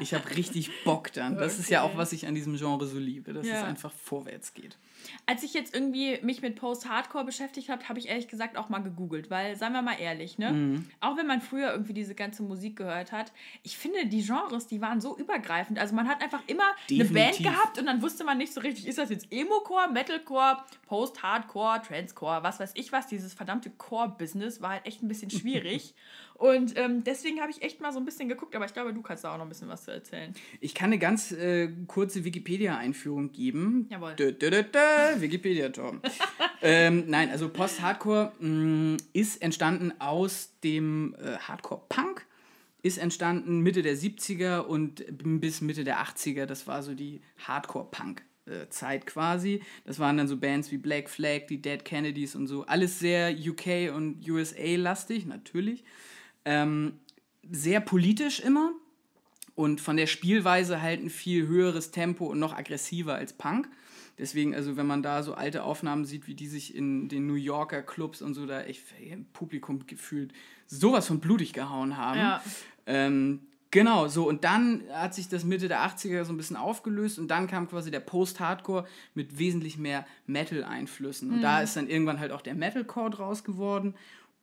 Speaker 2: Ich habe richtig Bock dann. Das ist ja
Speaker 1: Okay.
Speaker 2: auch, was ich an diesem Genre so liebe, dass
Speaker 1: Ja.
Speaker 2: es einfach vorwärts geht.
Speaker 1: Als ich jetzt irgendwie mich mit Post-Hardcore beschäftigt habe, habe ich ehrlich gesagt auch mal gegoogelt, weil, seien wir mal ehrlich, ne?
Speaker 2: Mhm.
Speaker 1: Auch wenn man früher irgendwie diese ganze Musik gehört hat, ich finde, die Genres, die waren so übergreifend. Also man hat einfach immer eine Band
Speaker 2: Definitiv.
Speaker 1: gehabt und dann wusste man nicht so richtig, ist das jetzt Emo-Core, Metalcore, Post-Hardcore, Transcore, was weiß ich was. Dieses verdammte Core-Business war halt echt ein bisschen schwierig. (laughs) und ähm, deswegen habe ich echt mal so ein bisschen geguckt, aber ich glaube, du kannst da auch noch ein bisschen was zu erzählen.
Speaker 2: Ich kann eine ganz äh, kurze Wikipedia-Einführung geben.
Speaker 1: Jawohl.
Speaker 2: Dö, dö, dö, dö, Wikipedia, Tom. (laughs) ähm, nein, also Post-Hardcore mh, ist entstanden aus dem äh, Hardcore-Punk. Ist entstanden Mitte der 70er und bis Mitte der 80er. Das war so die Hardcore-Punk-Zeit quasi. Das waren dann so Bands wie Black Flag, die Dead Kennedys und so. Alles sehr UK und USA-lastig, natürlich. Ähm, sehr politisch immer und von der Spielweise halt ein viel höheres Tempo und noch aggressiver als Punk. Deswegen, also wenn man da so alte Aufnahmen sieht, wie die sich in den New Yorker Clubs und so da echt im Publikum gefühlt sowas von blutig gehauen haben.
Speaker 1: Ja.
Speaker 2: Ähm, genau, so und dann hat sich das Mitte der 80er so ein bisschen aufgelöst und dann kam quasi der Post-Hardcore mit wesentlich mehr Metal-Einflüssen. Und da ist dann irgendwann halt auch der Metalcore draus geworden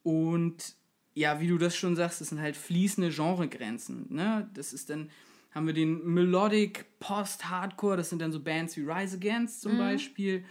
Speaker 2: und ja, wie du das schon sagst, das sind halt fließende Genregrenzen. Ne? Das ist dann, haben wir den Melodic Post-Hardcore, das sind dann so Bands wie Rise Against zum Beispiel.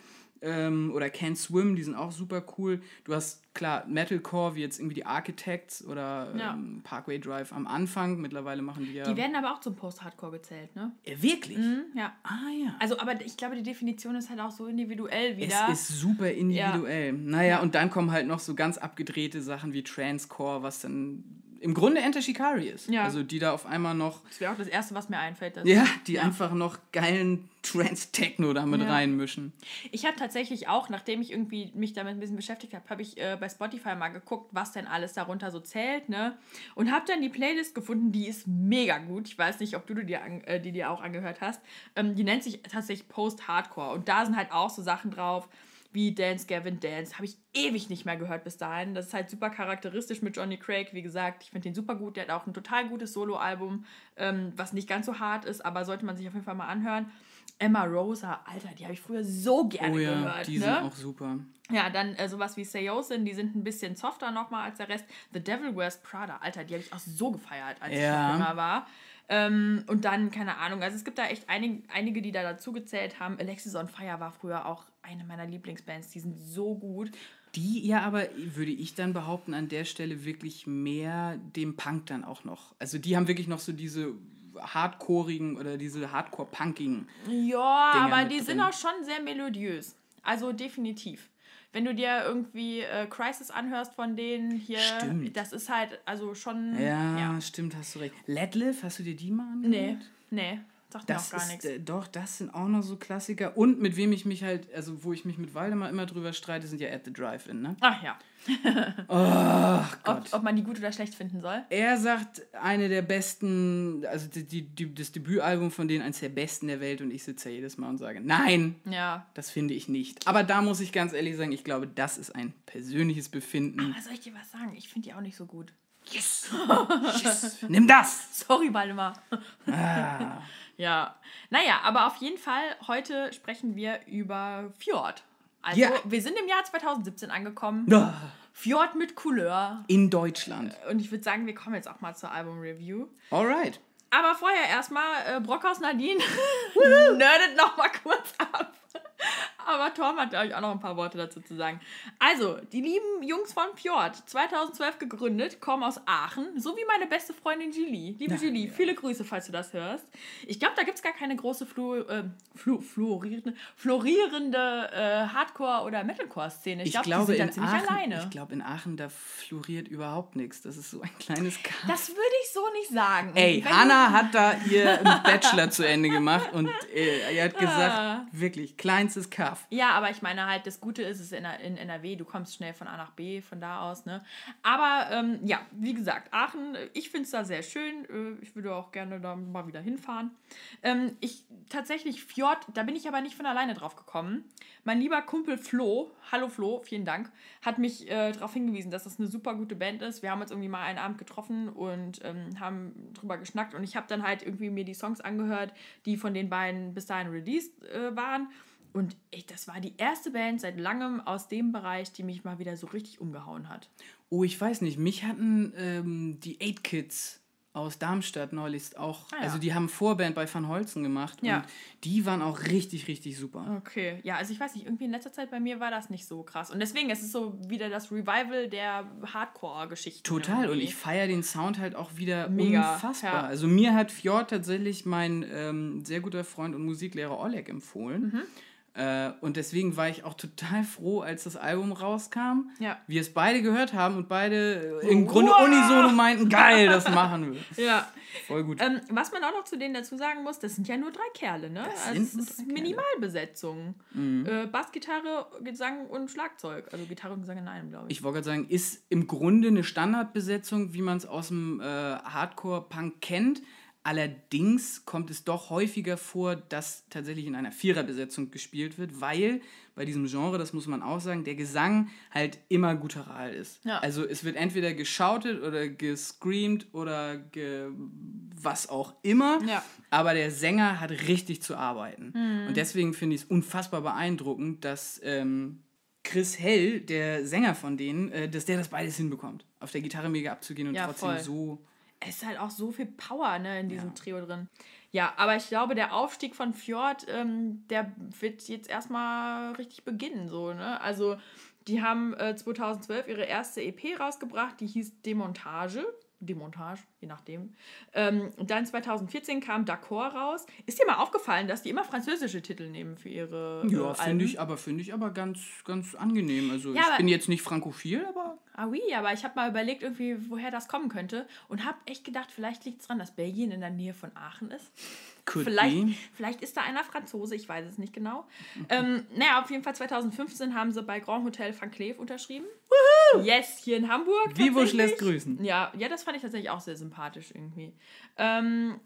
Speaker 2: Ähm, oder Can't Swim, die sind auch super cool. Du hast klar Metalcore, wie jetzt irgendwie die Architects oder
Speaker 1: Ja.
Speaker 2: ähm, Parkway Drive am Anfang. Mittlerweile machen die ja.
Speaker 1: Die werden aber auch zum Post-Hardcore gezählt, ne?
Speaker 2: Äh, wirklich?
Speaker 1: Ja.
Speaker 2: Ah ja.
Speaker 1: Also, aber ich glaube, die Definition ist halt auch so individuell wieder.
Speaker 2: Es ist super individuell. Naja, und dann kommen halt noch so ganz abgedrehte Sachen wie Transcore, was dann im Grunde Enter Shikari ist.
Speaker 1: Ja.
Speaker 2: Also die da auf einmal noch,
Speaker 1: das wäre auch das Erste, was mir einfällt. dass-
Speaker 2: ja, die einfach noch geilen Trance-Techno da mit
Speaker 1: Ja.
Speaker 2: reinmischen.
Speaker 1: Ich habe tatsächlich auch, nachdem ich irgendwie mich damit ein bisschen beschäftigt habe, habe ich äh, bei Spotify mal geguckt, was denn alles darunter so zählt, ne? Und habe dann die Playlist gefunden, die ist mega gut. Ich weiß nicht, ob du die dir, an, äh, die dir auch angehört hast. Ähm, die nennt sich tatsächlich Post-Hardcore. Und da sind halt auch so Sachen drauf wie Dance Gavin Dance. Habe ich ewig nicht mehr gehört bis dahin. Das ist halt super charakteristisch mit Johnny Craig. Wie gesagt, ich finde den super gut. Der hat auch ein total gutes Soloalbum, ähm, was nicht ganz so hart ist, aber sollte man sich auf jeden Fall mal anhören. Emma Rosa, Alter, die habe ich früher so gerne
Speaker 2: Oh ja,
Speaker 1: gehört.
Speaker 2: die
Speaker 1: ne?
Speaker 2: sind auch super.
Speaker 1: Ja, dann äh, sowas wie Seosin, die sind ein bisschen softer nochmal als der Rest. The Devil Wears Prada, Alter, die habe ich auch so gefeiert, als
Speaker 2: Ja.
Speaker 1: ich noch jünger war. Ähm, und dann, keine Ahnung, also es gibt da echt einig, einige, die da dazu gezählt haben. Alexis on Fire war früher auch eine meiner Lieblingsbands, die sind so gut.
Speaker 2: Die ja aber, würde ich dann behaupten, an der Stelle wirklich mehr dem Punk dann auch noch. Also die haben wirklich noch so diese hardcoreigen oder diese hardcore-punkigen.
Speaker 1: Ja,
Speaker 2: Dinger
Speaker 1: aber die sind
Speaker 2: drin.
Speaker 1: auch schon sehr melodiös. Also definitiv. Wenn du dir irgendwie äh, Crisis anhörst von denen hier,
Speaker 2: Stimmt.
Speaker 1: das ist halt also schon.
Speaker 2: Ja,
Speaker 1: ja.
Speaker 2: stimmt, hast du recht. Letlive, hast du dir die mal
Speaker 1: Nee,
Speaker 2: angehört?
Speaker 1: nee. Sagt mir
Speaker 2: Das
Speaker 1: auch gar nichts.
Speaker 2: äh, doch, das sind auch noch so Klassiker. Und mit wem ich mich halt, also wo ich mich mit Waldemar immer drüber streite, sind ja At the Drive-In, ne?
Speaker 1: Ach ja. (laughs)
Speaker 2: Ach
Speaker 1: Ob, ob man die gut oder schlecht finden soll.
Speaker 2: Er sagt, eine der besten, also die, die, die, das Debütalbum von denen, eines der besten der Welt und ich sitze ja jedes Mal und sage, nein,
Speaker 1: Ja.
Speaker 2: das finde ich nicht. Aber da muss ich ganz ehrlich sagen, ich glaube, das ist ein persönliches Befinden.
Speaker 1: Aber soll ich dir was sagen? Ich finde die auch nicht so gut.
Speaker 2: Yes! (laughs) yes! Nimm das!
Speaker 1: Sorry, Waldemar.
Speaker 2: Ah.
Speaker 1: Ja. Naja, aber auf jeden Fall, heute sprechen wir über Fjord. Also,
Speaker 2: Ja.
Speaker 1: wir sind im Jahr 2017 angekommen.
Speaker 2: Ah.
Speaker 1: Fjord mit Couleur.
Speaker 2: In Deutschland.
Speaker 1: Und ich würde sagen, wir kommen jetzt auch mal zur Album-Review.
Speaker 2: Alright.
Speaker 1: Aber vorher erstmal, äh, Brockhaus Nadine (laughs) nerdet noch mal kurz ab. (laughs) Aber Tom hat, ich, auch noch ein paar Worte dazu zu sagen. Also, die lieben Jungs von Fjord, 2012 gegründet, kommen aus Aachen, so wie meine beste Freundin Julie. Liebe
Speaker 2: Ja,
Speaker 1: Julie, viele Grüße, falls du das hörst. Ich glaube, da gibt es gar keine große Flu, äh, Flu, florierende, florierende äh, Hardcore- oder Metalcore-Szene. Ich,
Speaker 2: Ich,
Speaker 1: glaube,
Speaker 2: glaube,
Speaker 1: die sind
Speaker 2: in
Speaker 1: da ziemlich
Speaker 2: Aachen,
Speaker 1: alleine.
Speaker 2: ich glaube, in Aachen, da floriert überhaupt nichts. Das ist so ein kleines Kaff.
Speaker 1: das würde ich so nicht sagen.
Speaker 2: Ey,
Speaker 1: Wenn
Speaker 2: Hannah hat da ihren (laughs) Bachelor zu Ende gemacht und äh, er hat gesagt,
Speaker 1: Ah.
Speaker 2: wirklich, kleinstes Kaff.
Speaker 1: Ja, aber ich meine halt, das Gute ist es in, in NRW, du kommst schnell von A nach B, von da aus, ne? Aber ähm, ja, wie gesagt, Aachen, ich finde es da sehr schön. Äh, ich würde auch gerne da mal wieder hinfahren. Ähm, ich tatsächlich, Fjord, da bin ich aber nicht von alleine drauf gekommen. Mein lieber Kumpel Flo, hallo Flo, vielen Dank, hat mich äh, darauf hingewiesen, dass das eine super gute Band ist. Wir haben uns irgendwie mal einen Abend getroffen und ähm, haben drüber geschnackt und ich habe dann halt irgendwie mir die Songs angehört, die von den beiden bis dahin released äh, waren. Und ich, das war die erste Band seit langem aus dem Bereich, die mich mal wieder so richtig umgehauen hat.
Speaker 2: Oh, ich weiß nicht, mich hatten ähm, die Eight Kids aus Darmstadt neulich auch,
Speaker 1: Ah, ja.
Speaker 2: also die haben Vorband bei Van Holzen gemacht
Speaker 1: Ja.
Speaker 2: und die waren auch richtig, richtig super.
Speaker 1: Okay, ja, also ich weiß nicht, irgendwie in letzter Zeit bei mir war das nicht so krass. Und deswegen ist es so wieder das Revival der Hardcore-Geschichten.
Speaker 2: Total, und
Speaker 1: irgendwie.
Speaker 2: ich feiere den Sound halt auch wieder
Speaker 1: Mega,
Speaker 2: unfassbar.
Speaker 1: ja.
Speaker 2: Also mir hat Fjord tatsächlich mein ähm, sehr guter Freund und Musiklehrer Oleg empfohlen.
Speaker 1: Mhm.
Speaker 2: Äh, und deswegen war ich auch total froh, als das Album rauskam.
Speaker 1: Ja.
Speaker 2: Wir es beide gehört haben und beide äh, im
Speaker 1: Wow.
Speaker 2: Grunde unisono meinten, geil, das machen wir. (laughs)
Speaker 1: Ja.
Speaker 2: Voll gut.
Speaker 1: Ähm, was man auch noch zu denen dazu sagen muss, das sind ja nur drei Kerle, ne?
Speaker 2: Das
Speaker 1: also
Speaker 2: sind
Speaker 1: es
Speaker 2: nur
Speaker 1: ist
Speaker 2: Kerle. Mhm.
Speaker 1: Minimalbesetzung. Äh, Bass, Gitarre, Gesang und Schlagzeug. Also Gitarre und Gesang in einem, glaube ich.
Speaker 2: Ich wollte gerade sagen, ist im Grunde eine Standardbesetzung, wie man es aus dem äh, Hardcore-Punk kennt. Allerdings kommt es doch häufiger vor, dass tatsächlich in einer Viererbesetzung gespielt wird, weil bei diesem Genre, das muss man auch sagen, der Gesang halt immer guttural ist.
Speaker 1: Ja.
Speaker 2: Also es wird entweder geschautet oder gescreamt oder ge was auch immer,
Speaker 1: Ja.
Speaker 2: aber der Sänger hat richtig zu arbeiten.
Speaker 1: Mhm.
Speaker 2: Und deswegen finde ich es unfassbar beeindruckend, dass ähm, Chris Hell, der Sänger von denen, äh, dass der das beides hinbekommt. Auf der Gitarre mega abzugehen und
Speaker 1: Ja,
Speaker 2: trotzdem
Speaker 1: voll.
Speaker 2: so.
Speaker 1: Es ist halt auch so viel Power ne, in diesem
Speaker 2: Ja.
Speaker 1: Trio drin. Ja, aber ich glaube, der Aufstieg von Fjord, ähm, der wird jetzt erstmal richtig beginnen. So, ne? Also, die haben äh, 2012 ihre erste EP rausgebracht, die hieß Demontage. Demontage, je nachdem. Ähm, dann 2014 kam D'accord raus. Ist dir mal aufgefallen, dass die immer französische Titel nehmen für ihre äh,
Speaker 2: Ja, finde ich, aber finde ich aber ganz, ganz angenehm. Also
Speaker 1: Ja,
Speaker 2: ich bin jetzt nicht frankophil, aber
Speaker 1: Ah oui, aber ich habe mal überlegt, irgendwie, woher das kommen könnte und habe echt gedacht, vielleicht liegt es daran, dass Belgien in der Nähe von Aachen ist.
Speaker 2: could
Speaker 1: Vielleicht,
Speaker 2: be.
Speaker 1: vielleicht ist da einer Franzose, ich weiß es nicht genau. ähm, naja, auf jeden Fall 2015 haben sie bei Grand Hotel Van Cleef unterschrieben. Yes, hier in Hamburg. Tatsächlich.
Speaker 2: lässt grüßen.
Speaker 1: Ja, ja, das fand ich tatsächlich auch sehr sympathisch irgendwie. Ähm,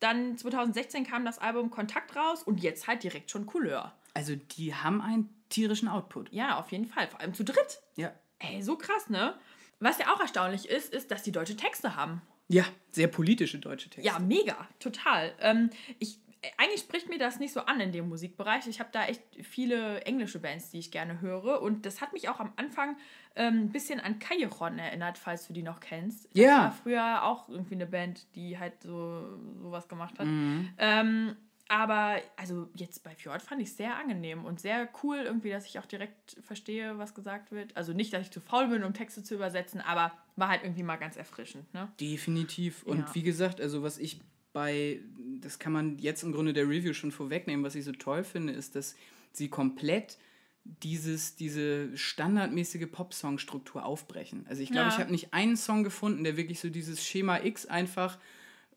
Speaker 1: dann 2016 kam das Album Kontakt raus und jetzt halt direkt schon Couleur.
Speaker 2: Also die haben einen tierischen Output.
Speaker 1: Ja, auf jeden Fall. Vor allem zu dritt.
Speaker 2: Ja.
Speaker 1: Ey, so krass, ne? Was ja auch erstaunlich ist, ist, dass die deutsche Texte haben.
Speaker 2: Ja, sehr politische deutsche Texte.
Speaker 1: Ja, mega, total. Ähm, ich, eigentlich spricht mir das nicht so an in dem Musikbereich. Ich habe da echt viele englische Bands, die ich gerne höre. Und das hat mich auch am Anfang ähm, ein bisschen an Callejon erinnert, falls du die noch kennst. Das
Speaker 2: Ja.
Speaker 1: war früher auch irgendwie eine Band, die halt so sowas gemacht hat.
Speaker 2: Mhm.
Speaker 1: Ähm, aber also jetzt bei Fjord fand ich es sehr angenehm und sehr cool irgendwie, dass ich auch direkt verstehe, was gesagt wird. Also nicht, dass ich zu faul bin, um Texte zu übersetzen, aber war halt irgendwie mal ganz erfrischend. Ne?
Speaker 2: Definitiv. Und
Speaker 1: Ja.
Speaker 2: wie gesagt, also was ich bei, das kann man jetzt im Grunde der Review schon vorwegnehmen, was ich so toll finde, ist, dass sie komplett dieses, diese standardmäßige Popsong-Struktur aufbrechen. Also ich glaube,
Speaker 1: Ja.
Speaker 2: ich habe nicht einen Song gefunden, der wirklich so dieses Schema X einfach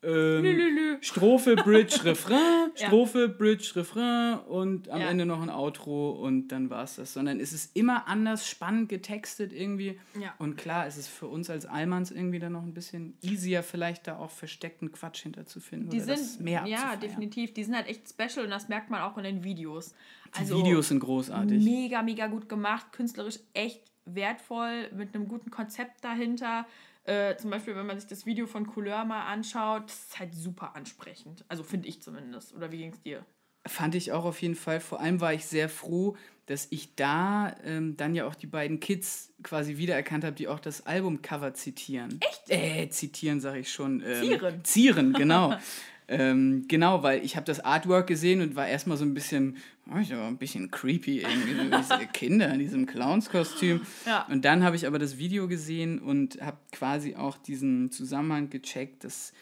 Speaker 2: ähm, Strophe, Bridge, Refrain, (laughs)
Speaker 1: Ja.
Speaker 2: Strophe, Bridge, Refrain und am
Speaker 1: Ja.
Speaker 2: Ende noch ein Outro und dann war es das. Sondern es ist immer anders spannend getextet irgendwie.
Speaker 1: Ja.
Speaker 2: Und klar, es ist für uns als Allmanns irgendwie dann noch ein bisschen easier, vielleicht da auch versteckten Quatsch hinterzufinden.
Speaker 1: Die
Speaker 2: oder
Speaker 1: sind,
Speaker 2: mehr
Speaker 1: ja, definitiv. Die sind halt echt special und das merkt man auch in den Videos.
Speaker 2: Die
Speaker 1: Also
Speaker 2: Videos sind großartig.
Speaker 1: mega, mega gut gemacht, künstlerisch echt wertvoll, mit einem guten Konzept dahinter. Äh, zum Beispiel, wenn man sich das Video von Couleur mal anschaut, ist halt super ansprechend. Also finde ich zumindest. Oder wie ging es dir?
Speaker 2: Fand ich auch auf jeden Fall. Vor allem war ich sehr froh, dass ich da ähm, dann ja auch die beiden Kids quasi wiedererkannt habe, die auch das Albumcover zitieren. Echt? Äh, zitieren sage ich schon. Ähm,
Speaker 1: Zieren.
Speaker 2: Zieren, genau. (laughs) ähm, genau, weil ich habe das Artwork gesehen und war erstmal so ein bisschen, oh, ich war ein bisschen creepy irgendwie, so diese (laughs) Kinder in diesem Clownskostüm.
Speaker 1: Ja.
Speaker 2: Und dann habe ich aber das Video gesehen und habe quasi auch diesen Zusammenhang gecheckt. Das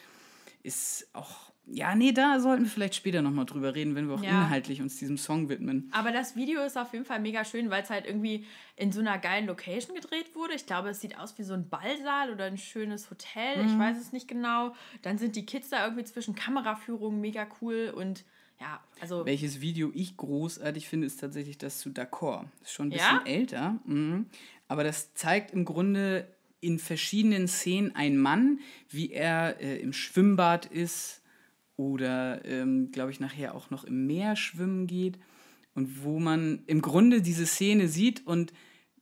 Speaker 2: ist auch, ja, nee, da sollten wir vielleicht später nochmal drüber reden, wenn wir auch
Speaker 1: Ja.
Speaker 2: inhaltlich uns diesem Song widmen.
Speaker 1: Aber das Video ist auf jeden Fall mega schön, weil es halt irgendwie in so einer geilen Location gedreht wurde. Ich glaube, es sieht aus wie so ein Ballsaal oder ein schönes Hotel.
Speaker 2: Mhm.
Speaker 1: Ich weiß es nicht genau. Dann sind die Kids da irgendwie zwischen Kameraführungen mega cool und ja, also
Speaker 2: Welches Video ich großartig finde, ist tatsächlich das zu D'accord. Ist schon ein
Speaker 1: Ja?
Speaker 2: bisschen älter. Mhm. Aber das zeigt im Grunde in verschiedenen Szenen einen Mann, wie er äh, im Schwimmbad ist oder, ähm, glaube ich, nachher auch noch im Meer schwimmen geht. Und wo man im Grunde diese Szene sieht und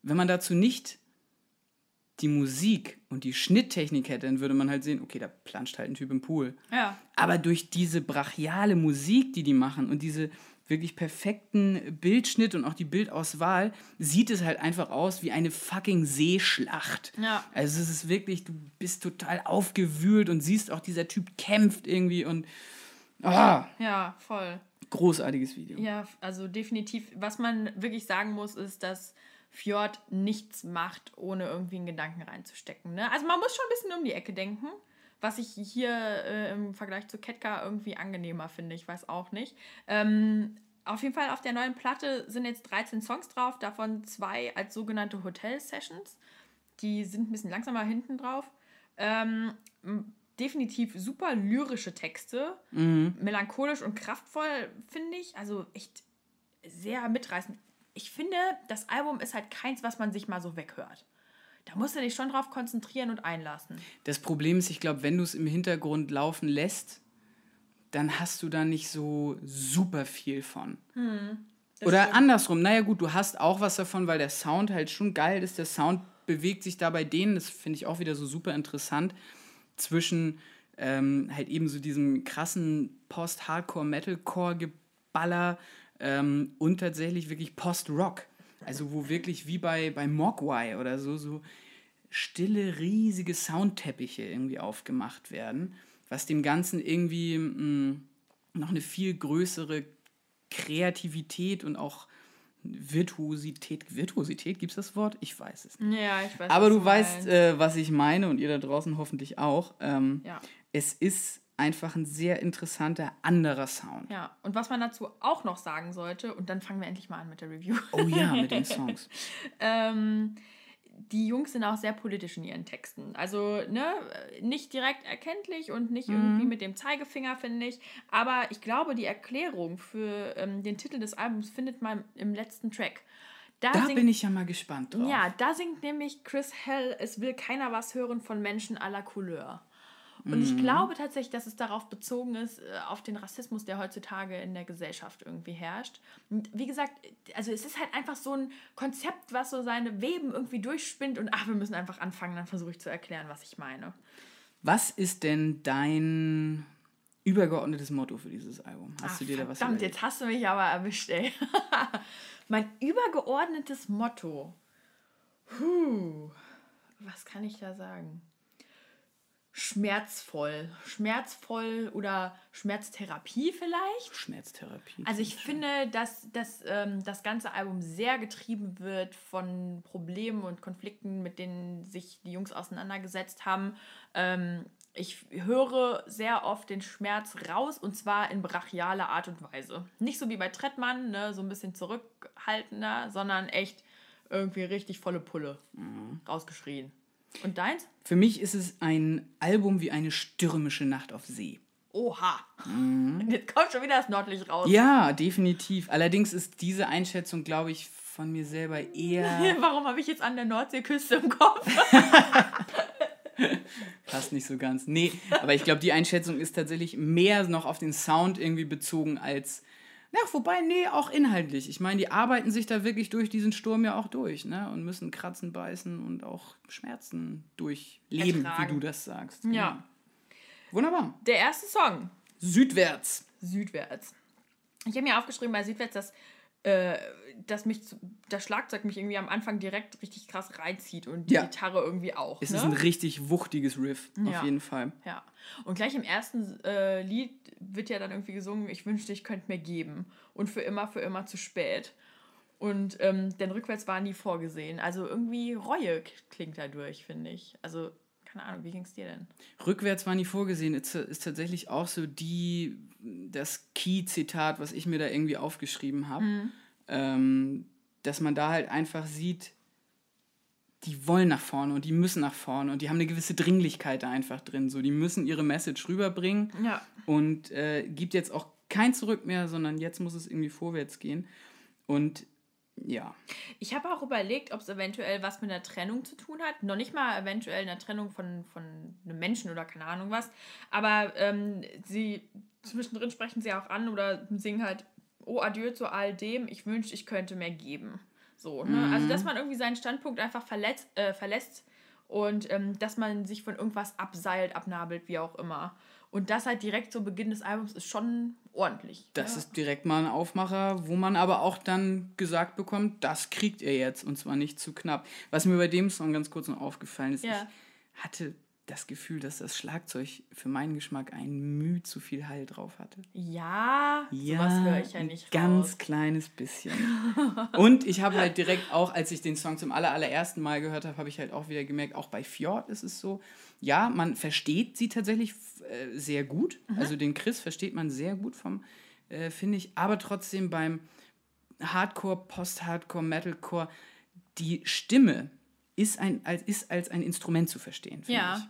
Speaker 2: wenn man dazu nicht die Musik und die Schnitttechnik hätte, dann würde man halt sehen, okay, da planscht halt ein Typ im Pool.
Speaker 1: ja.
Speaker 2: Aber durch diese brachiale Musik, die die machen und diese wirklich perfekten Bildschnitt und auch die Bildauswahl, sieht es halt einfach aus wie eine fucking Seeschlacht.
Speaker 1: Ja.
Speaker 2: Also es ist wirklich, du bist total aufgewühlt und siehst auch, dieser Typ kämpft irgendwie und ah,
Speaker 1: Ja, voll.
Speaker 2: großartiges Video.
Speaker 1: Ja, also definitiv. Was man wirklich sagen muss, ist, dass Fjord nichts macht, ohne irgendwie einen Gedanken reinzustecken. Ne? Also man muss schon ein bisschen um die Ecke denken, was ich hier äh, im Vergleich zu Ketka irgendwie angenehmer finde. Ich weiß auch nicht. Ähm, auf jeden Fall auf der neuen Platte sind jetzt 13 Songs drauf, davon zwei als sogenannte Hotel-Sessions. Die sind ein bisschen langsamer hinten drauf. Ähm, definitiv super lyrische Texte. Melancholisch und kraftvoll, finde ich. Also echt sehr mitreißend. Ich finde, das Album ist halt keins, was man sich mal so weghört. Da musst du dich schon drauf konzentrieren und einlassen.
Speaker 2: Das Problem ist, ich glaube, wenn du es im Hintergrund laufen lässt, dann hast du da nicht so super viel von. Oder
Speaker 1: stimmt.
Speaker 2: andersrum, naja gut, du hast auch was davon, weil der Sound halt schon geil ist. Der Sound bewegt sich da bei denen, das finde ich auch wieder so super interessant, zwischen ähm, halt eben so diesem krassen Post-Hardcore-Metalcore-Geballer ähm, und tatsächlich wirklich Post-Rock. Also wo wirklich wie bei, bei Mogwai oder so, so stille, riesige Soundteppiche irgendwie aufgemacht werden, was dem Ganzen irgendwie mh, noch eine viel größere Kreativität und auch Virtuosität, Virtuosität, gibt es das Wort? Ich weiß es nicht.
Speaker 1: Ja, ich weiß.
Speaker 2: Aber du weißt, äh, was ich meine und ihr da draußen hoffentlich auch. Ähm,
Speaker 1: Ja.
Speaker 2: Es ist einfach ein sehr interessanter anderer Sound.
Speaker 1: Ja, und was man dazu auch noch sagen sollte, und dann fangen wir endlich mal an mit der Review.
Speaker 2: Oh ja, mit den (laughs) Songs.
Speaker 1: ähm, die Jungs sind auch sehr politisch in ihren Texten. Also, ne, nicht direkt erkenntlich und nicht irgendwie mit dem Zeigefinger, finde ich. Aber ich glaube, die Erklärung für ähm, den Titel des Albums findet man im letzten Track.
Speaker 2: Da
Speaker 1: singt-
Speaker 2: bin ich ja mal gespannt drauf.
Speaker 1: Ja, da singt nämlich Chris Hell, es will keiner was hören von Menschen la Couleur. Und
Speaker 2: Mhm.
Speaker 1: ich glaube tatsächlich, dass es darauf bezogen ist, äh, auf den Rassismus, der heutzutage in der Gesellschaft irgendwie herrscht. Und wie gesagt, also es ist halt einfach so ein Konzept, was so seine Weben irgendwie durchspinnt und ach, wir müssen einfach anfangen, dann versuche ich zu erklären, was ich meine.
Speaker 2: Was ist denn dein übergeordnetes Motto für dieses Album? Hast
Speaker 1: Ach,
Speaker 2: du dir da was
Speaker 1: Verdammt,
Speaker 2: überlegt?
Speaker 1: jetzt hast du mich aber erwischt, ey. (laughs) mein übergeordnetes Motto. Puh, was kann ich da sagen? Schmerzvoll. Schmerzvoll oder Schmerztherapie vielleicht?
Speaker 2: Schmerztherapie.
Speaker 1: Also ich finde, dass, dass ähm, das ganze Album sehr getrieben wird von Problemen und Konflikten, mit denen sich die Jungs auseinandergesetzt haben. Ähm, ich höre sehr oft den Schmerz raus und zwar in brachialer Art und Weise. Nicht so wie bei Trettmann, ne, so ein bisschen zurückhaltender, sondern echt irgendwie richtig volle Pulle rausgeschrien. Und deins?
Speaker 2: Für mich ist es ein Album wie eine stürmische Nacht auf See.
Speaker 1: Oha. Jetzt kommt schon wieder das Nordlicht raus.
Speaker 2: Ja, definitiv. Allerdings ist diese Einschätzung, glaube ich, von mir selber eher. (laughs)
Speaker 1: Warum habe ich jetzt an der Nordseeküste im Kopf? (laughs)
Speaker 2: Passt nicht so ganz. Nee, aber ich glaube, die Einschätzung ist tatsächlich mehr noch auf den Sound irgendwie bezogen als. Ja, wobei, nee, auch inhaltlich. Ich meine, die arbeiten sich da wirklich durch diesen Sturm ja auch durch, ne? Und müssen kratzen, beißen und auch Schmerzen durchleben,
Speaker 1: Ertragen.
Speaker 2: wie du das sagst.
Speaker 1: Ja.
Speaker 2: Wunderbar.
Speaker 1: Der erste Song.
Speaker 2: Südwärts.
Speaker 1: Südwärts. Ich habe mir aufgeschrieben bei Südwärts, dass, äh, dass mich das Schlagzeug mich irgendwie am Anfang direkt richtig krass reinzieht und die
Speaker 2: Ja.
Speaker 1: Gitarre irgendwie auch.
Speaker 2: Es
Speaker 1: ne?
Speaker 2: ist ein richtig wuchtiges Riff,
Speaker 1: Ja.
Speaker 2: auf jeden Fall.
Speaker 1: Ja. Und gleich im ersten äh, Lied wird ja dann irgendwie gesungen, ich wünschte, ich könnte mir geben. Und für immer, für immer zu spät. Und ähm, denn rückwärts war nie vorgesehen. Also irgendwie Reue klingt dadurch, finde ich. Also, keine Ahnung, wie ging es dir denn?
Speaker 2: Rückwärts war nie vorgesehen, ist, ist tatsächlich auch so die, das Key-Zitat, was ich mir da irgendwie aufgeschrieben habe. Ähm, dass man da halt einfach sieht, die wollen nach vorne und die müssen nach vorne und die haben eine gewisse Dringlichkeit da einfach drin. So, die müssen ihre Message rüberbringen
Speaker 1: Ja.
Speaker 2: und äh, gibt jetzt auch kein Zurück mehr, sondern jetzt muss es irgendwie vorwärts gehen. Und ja,
Speaker 1: Ich habe auch überlegt, ob es eventuell was mit einer Trennung zu tun hat. Noch nicht mal eventuell einer Trennung von, von einem Menschen oder keine Ahnung was. Aber ähm, sie zwischendrin sprechen sie auch an oder singen halt, oh adieu zu all dem, ich wünschte, ich könnte mehr geben. So, ne? Also, dass man irgendwie seinen Standpunkt einfach verletzt, äh, verlässt und ähm, dass man sich von irgendwas abseilt, abnabelt, wie auch immer. Und das halt direkt zu Beginn des Albums ist schon ordentlich.
Speaker 2: das
Speaker 1: ja.
Speaker 2: ist direkt mal ein Aufmacher, wo man aber auch dann gesagt bekommt, das kriegt er jetzt und zwar nicht zu knapp. Was mir bei dem Song ganz kurz noch aufgefallen ist,
Speaker 1: Ja.
Speaker 2: ich hatte das Gefühl, dass das Schlagzeug für meinen Geschmack ein Mühe zu viel Hall drauf hatte.
Speaker 1: Ja, sowas höre ich ja
Speaker 2: ein
Speaker 1: nicht
Speaker 2: ganz
Speaker 1: raus.
Speaker 2: kleines bisschen. (laughs) Und ich habe halt direkt auch, als ich den Song zum aller, allerersten Mal gehört habe, habe ich halt auch wieder gemerkt, auch bei Fjord ist es so, ja, man versteht sie tatsächlich äh, sehr gut.
Speaker 1: Mhm.
Speaker 2: Also den Chris versteht man sehr gut vom, äh, finde ich, aber trotzdem beim Hardcore, Post-Hardcore, Metalcore, die Stimme ist, ein, als, ist als ein Instrument zu verstehen, finde
Speaker 1: Ja.
Speaker 2: ich.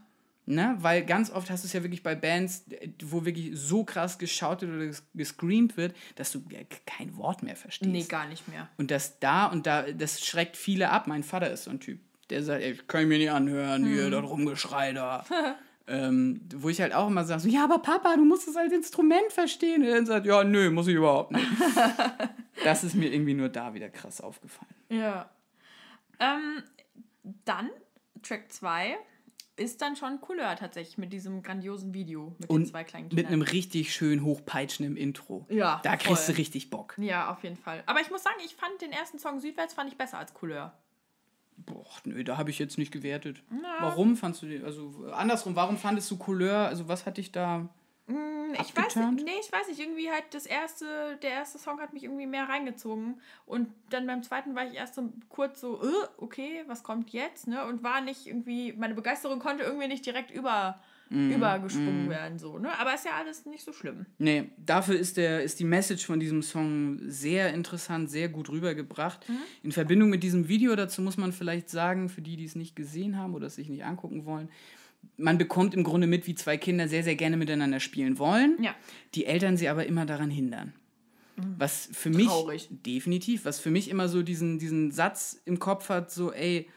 Speaker 2: Ne? Weil ganz oft hast du es ja wirklich bei Bands, wo wirklich so krass geschautet oder ges- gescreamt wird, dass du kein Wort mehr verstehst.
Speaker 1: Nee, gar nicht mehr.
Speaker 2: Und das da und da, das schreckt viele ab. Mein Vater ist so ein Typ, der sagt, ey, kann ich mir nicht anhören, hier, das Rumgeschrei da. (laughs) ähm, wo ich halt auch immer sage, so, ja, aber Papa, du musst es als Instrument verstehen. Und er dann sagt, ja, nö, muss ich überhaupt nicht. (laughs) das ist mir irgendwie nur da wieder krass aufgefallen.
Speaker 1: Ja. Ähm, dann, Track 2, ist dann schon Couleur tatsächlich mit diesem grandiosen Video mit den
Speaker 2: Und
Speaker 1: zwei kleinen
Speaker 2: mit
Speaker 1: Kindern.
Speaker 2: einem richtig schön hochpeitschenden Intro.
Speaker 1: Ja,
Speaker 2: Da kriegst
Speaker 1: voll.
Speaker 2: du richtig Bock.
Speaker 1: ja, auf jeden Fall. Aber ich muss sagen, ich fand den ersten Song Südwärts fand ich besser als Couleur.
Speaker 2: Boah, nö, da habe ich jetzt nicht gewertet. Warum fandst du den, also andersrum, warum fandest du Couleur, also was hat dich da
Speaker 1: Ich weiß
Speaker 2: Abgeturnt?
Speaker 1: nicht, nee, ich weiß nicht, irgendwie halt das erste, der erste Song hat mich irgendwie mehr reingezogen und dann beim zweiten war ich erst so kurz so, äh, okay, was kommt jetzt, ne, und war nicht irgendwie, meine Begeisterung konnte irgendwie nicht direkt über,
Speaker 2: Mhm,
Speaker 1: übergesprungen werden, so, ne, aber ist ja alles nicht so schlimm.
Speaker 2: Nee, dafür ist, der, ist die Message von diesem Song sehr interessant, sehr gut rübergebracht. In Verbindung mit diesem Video, dazu muss man vielleicht sagen, für die, die es nicht gesehen haben oder es sich nicht angucken wollen, man bekommt im Grunde mit, wie zwei Kinder sehr, sehr gerne miteinander spielen wollen,
Speaker 1: Ja.
Speaker 2: die Eltern sie aber immer daran hindern. Was für mich,
Speaker 1: Traurig.
Speaker 2: definitiv, was für mich immer so diesen, diesen Satz im Kopf hat, so, ey,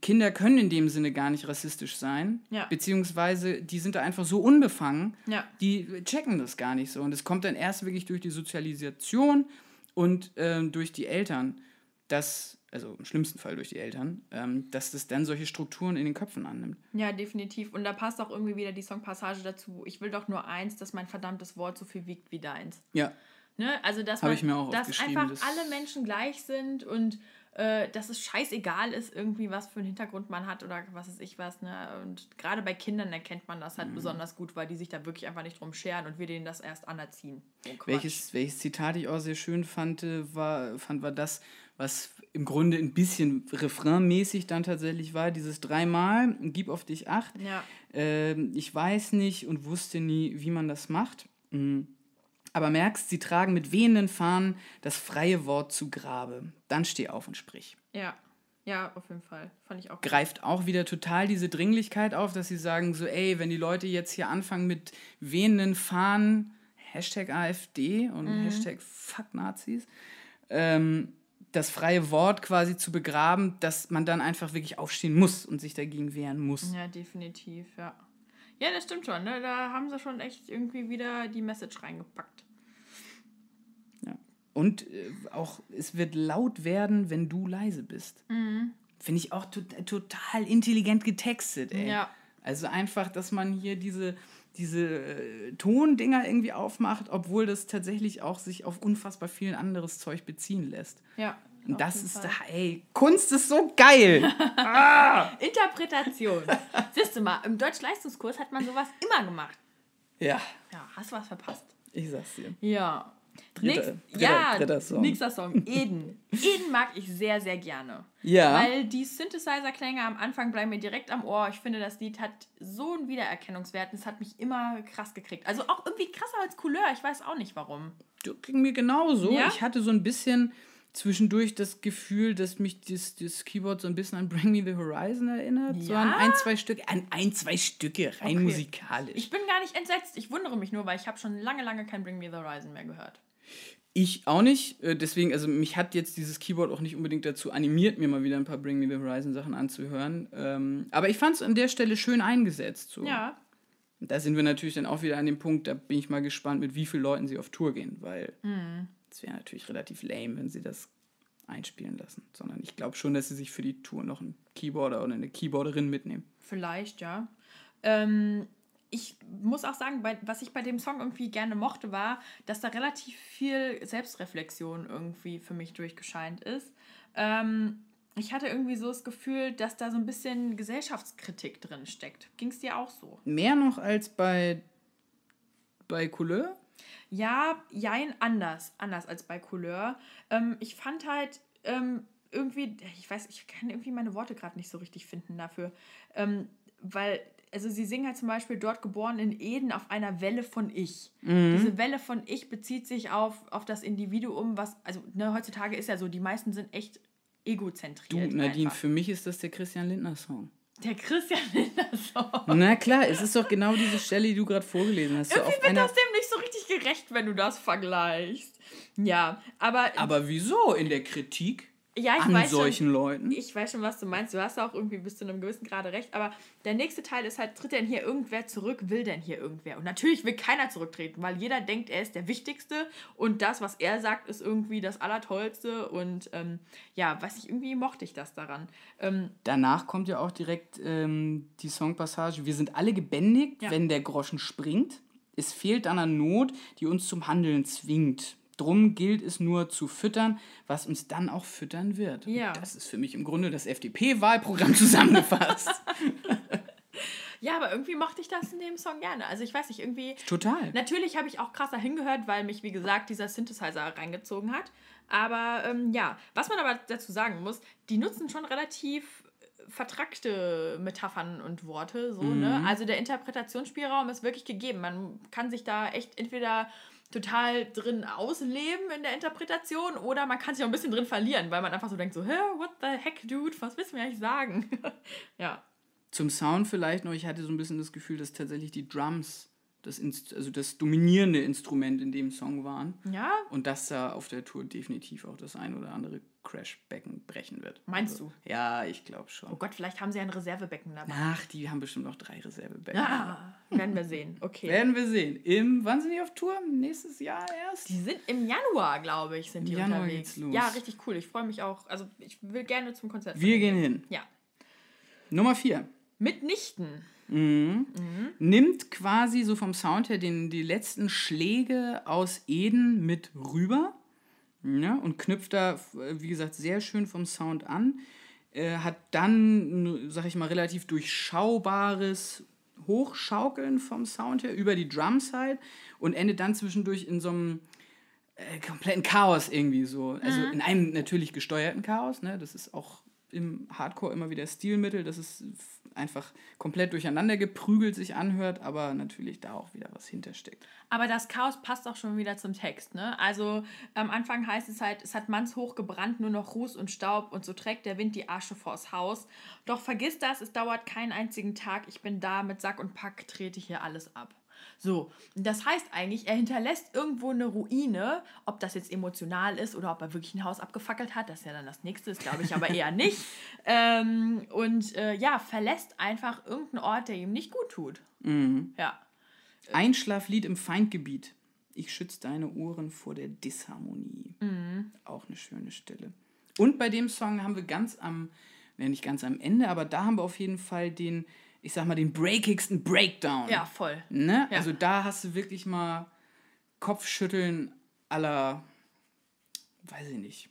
Speaker 2: Kinder können in dem Sinne gar nicht rassistisch sein,
Speaker 1: Ja.
Speaker 2: beziehungsweise die sind da einfach so unbefangen,
Speaker 1: Ja.
Speaker 2: die checken das gar nicht so. Und es kommt dann erst wirklich durch die Sozialisation und ähm, durch die Eltern, dass, also im schlimmsten Fall durch die Eltern, ähm, dass das dann solche Strukturen in den Köpfen annimmt.
Speaker 1: Ja, definitiv. Und da passt auch irgendwie wieder die Songpassage dazu. Ich will doch nur eins, dass mein verdammtes Wort so viel wiegt wie deins.
Speaker 2: Ja,
Speaker 1: Ne? Also, dass, man,
Speaker 2: ich mir auch
Speaker 1: dass einfach
Speaker 2: das-
Speaker 1: alle Menschen gleich sind und äh, dass es scheißegal ist, irgendwie, was für einen Hintergrund man hat oder was weiß ich was. Ne? Und gerade bei Kindern erkennt man das halt
Speaker 2: Mhm.
Speaker 1: besonders gut, weil die sich da wirklich einfach nicht drum scheren und wir denen das erst anerziehen. Oh,
Speaker 2: welches, welches Zitat ich auch sehr schön fand, äh, war, fand, war das, was im Grunde ein bisschen refrainmäßig dann tatsächlich war, dieses dreimal, gib auf dich acht.
Speaker 1: Ja.
Speaker 2: Ähm, ich weiß nicht und wusste nie, wie man das macht. Mm. Aber merkst, sie tragen mit wehenden Fahnen das freie Wort zu Grabe. Dann steh auf und sprich.
Speaker 1: Ja. Ja, auf jeden Fall. Fand ich auch. gut.
Speaker 2: greift auch wieder total diese Dringlichkeit auf, dass sie sagen so, ey, wenn die Leute jetzt hier anfangen mit wehenden Fahnen, Hashtag AfD und Hashtag Fuck Nazis, ähm, das freie Wort quasi zu begraben, dass man dann einfach wirklich aufstehen muss und sich dagegen wehren muss.
Speaker 1: Ja, definitiv, ja. Ja, das stimmt schon. Ne? Da haben sie schon echt irgendwie wieder die Message reingepackt.
Speaker 2: Und äh, auch, es wird laut werden, wenn du leise bist. Finde ich auch to total intelligent getextet, ey.
Speaker 1: Ja.
Speaker 2: Also einfach, dass man hier diese, diese äh, Tondinger irgendwie aufmacht, obwohl das tatsächlich auch sich auf unfassbar viel anderes Zeug beziehen lässt.
Speaker 1: Ja.
Speaker 2: Und das ist,
Speaker 1: Fall.
Speaker 2: ey, Kunst ist so geil. (laughs)
Speaker 1: Interpretation. Siehst du mal, im Deutsch-Leistungskurs hat man sowas immer gemacht.
Speaker 2: ja,
Speaker 1: Ja, hast du was verpasst?
Speaker 2: ich sag's dir.
Speaker 1: Ja.
Speaker 2: Dritter-
Speaker 1: Nächst,
Speaker 2: dritter-
Speaker 1: ja,
Speaker 2: dritter Song.
Speaker 1: nächster Song. (laughs) Eden. Eden mag ich sehr, sehr gerne.
Speaker 2: Ja.
Speaker 1: Weil die Synthesizer-Klänge am Anfang bleiben mir direkt am Ohr. Ich finde, das Lied hat so einen Wiedererkennungswert. und Es hat mich immer krass gekriegt. Also auch irgendwie krasser als Couleur. Ich weiß auch nicht warum.
Speaker 2: Du ging mir genauso.
Speaker 1: Ja?
Speaker 2: Ich hatte so ein bisschen zwischendurch das Gefühl, dass mich das, das Keyboard so ein bisschen an Bring Me the Horizon erinnert. So an
Speaker 1: Ja?
Speaker 2: ein, zwei Stücke, an ein, zwei Stücke, rein
Speaker 1: Okay.
Speaker 2: musikalisch.
Speaker 1: Ich bin gar nicht entsetzt. Ich wundere mich nur, weil ich habe schon lange, lange kein Bring Me the Horizon mehr gehört.
Speaker 2: Ich auch nicht. äh, Deswegen, also mich hat jetzt dieses Keyboard auch nicht unbedingt dazu animiert, mir mal wieder ein paar Bring Me the Horizon Sachen anzuhören. Ähm, aber ich fand es an der Stelle schön eingesetzt. So.
Speaker 1: Ja.
Speaker 2: Da sind wir natürlich dann auch wieder an dem Punkt, da bin ich mal gespannt, mit wie vielen Leuten sie auf Tour gehen, weil es wäre natürlich relativ lame, wenn sie das einspielen lassen. Sondern ich glaube schon, dass sie sich für die Tour noch einen Keyboarder oder eine Keyboarderin mitnehmen.
Speaker 1: Vielleicht, ja. Ähm, ich muss auch sagen, bei, was ich bei dem Song irgendwie gerne mochte, war, dass da relativ viel Selbstreflexion irgendwie für mich durchgescheint ist. Ähm, ich hatte irgendwie so das Gefühl, dass da so ein bisschen Gesellschaftskritik drin steckt. Ging es dir auch so?
Speaker 2: Mehr noch als bei, bei Couleur?
Speaker 1: Ja, jein, anders. Anders als bei Couleur. Ähm, ich fand halt ähm, irgendwie, ich weiß, ich kann irgendwie meine Worte gerade nicht so richtig finden dafür. Ähm, weil, also sie singen halt zum Beispiel dort geboren in Eden auf einer Welle von Ich. Diese Welle von Ich bezieht sich auf, auf das Individuum, was, also ne, heutzutage ist ja so, die meisten sind echt
Speaker 2: Du,
Speaker 1: egozentriert.
Speaker 2: Nadine,
Speaker 1: einfach.
Speaker 2: für mich ist das der Christian Lindner-Song.
Speaker 1: Der Christian Lindner-Song.
Speaker 2: Na klar, es ist doch genau diese Stelle, die du gerade vorgelesen hast. So
Speaker 1: Irgendwie
Speaker 2: auf
Speaker 1: wird
Speaker 2: einer,
Speaker 1: das dem nicht gerecht, wenn du das vergleichst. Ja, aber
Speaker 2: aber wieso? In der Kritik
Speaker 1: ja, ich
Speaker 2: an
Speaker 1: weiß
Speaker 2: solchen
Speaker 1: schon,
Speaker 2: Leuten?
Speaker 1: Ich weiß schon, was du meinst. Du hast auch irgendwie bis zu einem gewissen Grade recht. Aber der nächste Teil ist halt, tritt denn hier irgendwer zurück? Will denn hier irgendwer? Und natürlich will keiner zurücktreten, weil jeder denkt, er ist der Wichtigste. Und das, was er sagt, ist irgendwie das Allertollste. Und ähm, ja, weiß ich, irgendwie mochte ich das daran. Ähm,
Speaker 2: Danach kommt ja auch direkt ähm, die Songpassage, wir sind alle gebändigt,
Speaker 1: Ja.
Speaker 2: wenn der Groschen springt. Es fehlt an der Not, die uns zum Handeln zwingt. Drum gilt es nur zu füttern, was uns dann auch füttern wird.
Speaker 1: Ja.
Speaker 2: Das ist für mich im Grunde das FDP-Wahlprogramm (laughs) zusammengefasst. (laughs)
Speaker 1: ja, aber irgendwie mochte ich das in dem Song gerne. Also ich weiß nicht, irgendwie.
Speaker 2: Total.
Speaker 1: Natürlich habe ich auch krasser hingehört, weil mich, wie gesagt, dieser Synthesizer reingezogen hat. Aber ähm, ja, was man aber dazu sagen muss, die nutzen schon relativ vertrackte Metaphern und Worte. So, ne? Also der Interpretationsspielraum ist wirklich gegeben. Man kann sich da echt entweder total drin ausleben in der Interpretation oder man kann sich auch ein bisschen drin verlieren, weil man einfach so denkt, so, hä, what the heck, dude, was willst du mir eigentlich sagen? (laughs) ja.
Speaker 2: Zum Sound vielleicht noch, ich hatte so ein bisschen das Gefühl, dass tatsächlich die Drums das, Inst also das dominierende Instrument in dem Song waren.
Speaker 1: Ja,
Speaker 2: Und dass da auf der Tour definitiv auch das ein oder andere Crashbecken brechen wird.
Speaker 1: Meinst
Speaker 2: also, Ja, ich glaube schon.
Speaker 1: oh Gott, vielleicht haben sie ein Reservebecken dabei.
Speaker 2: Ach, die haben bestimmt noch drei Reservebecken.
Speaker 1: Ah, werden wir sehen. Okay.
Speaker 2: Werden wir sehen. Im, wann sind die auf Tour? Nächstes Jahr erst?
Speaker 1: Die sind im Januar, glaube ich, sind die
Speaker 2: Im Januar
Speaker 1: unterwegs.
Speaker 2: geht's los.
Speaker 1: Ja, richtig cool. Ich freue mich auch. Also ich will gerne zum Konzert.
Speaker 2: Wir gehen hin.
Speaker 1: Ja.
Speaker 2: Nummer vier.
Speaker 1: Mitnichten.
Speaker 2: Nimmt quasi so vom Sound her den, die letzten Schläge aus Eden mit rüber ja, und knüpft da, wie gesagt, sehr schön vom Sound an. Äh, hat dann, sag ich mal, relativ durchschaubares Hochschaukeln vom Sound her über die Drums halt und endet dann zwischendurch in so einem äh, kompletten Chaos irgendwie so. Also in einem natürlich gesteuerten Chaos, ne? Das ist auch im Hardcore immer wieder Stilmittel, dass es einfach komplett durcheinander geprügelt sich anhört, aber natürlich da auch wieder was hintersteckt.
Speaker 1: Aber das Chaos passt auch schon wieder zum Text, ne? Also am Anfang heißt es halt, es hat mannshoch gebrannt, nur noch Ruß und Staub und so trägt der Wind die Asche vors Haus. Doch vergiss das, es dauert keinen einzigen Tag, ich bin da, mit Sack und Pack trete hier alles ab. So, das heißt eigentlich, er hinterlässt irgendwo eine Ruine, ob das jetzt emotional ist oder ob er wirklich ein Haus abgefackelt hat, das ist ja dann das nächste, glaube ich aber eher (laughs) nicht. Ähm, und äh, ja, verlässt einfach irgendeinen Ort, der ihm nicht gut tut.
Speaker 2: Mhm.
Speaker 1: Ja.
Speaker 2: Einschlaflied im Feindgebiet. Ich schütze deine Ohren vor der Disharmonie.
Speaker 1: Mhm.
Speaker 2: Auch eine schöne Stelle. Und bei dem Song haben wir ganz am, ne, nicht ganz am Ende, aber da haben wir auf jeden Fall den, ich sag mal, den breakigsten Breakdown.
Speaker 1: Ja, voll.
Speaker 2: Ne?
Speaker 1: Ja.
Speaker 2: Also da hast du wirklich mal Kopfschütteln aller, weiß ich nicht.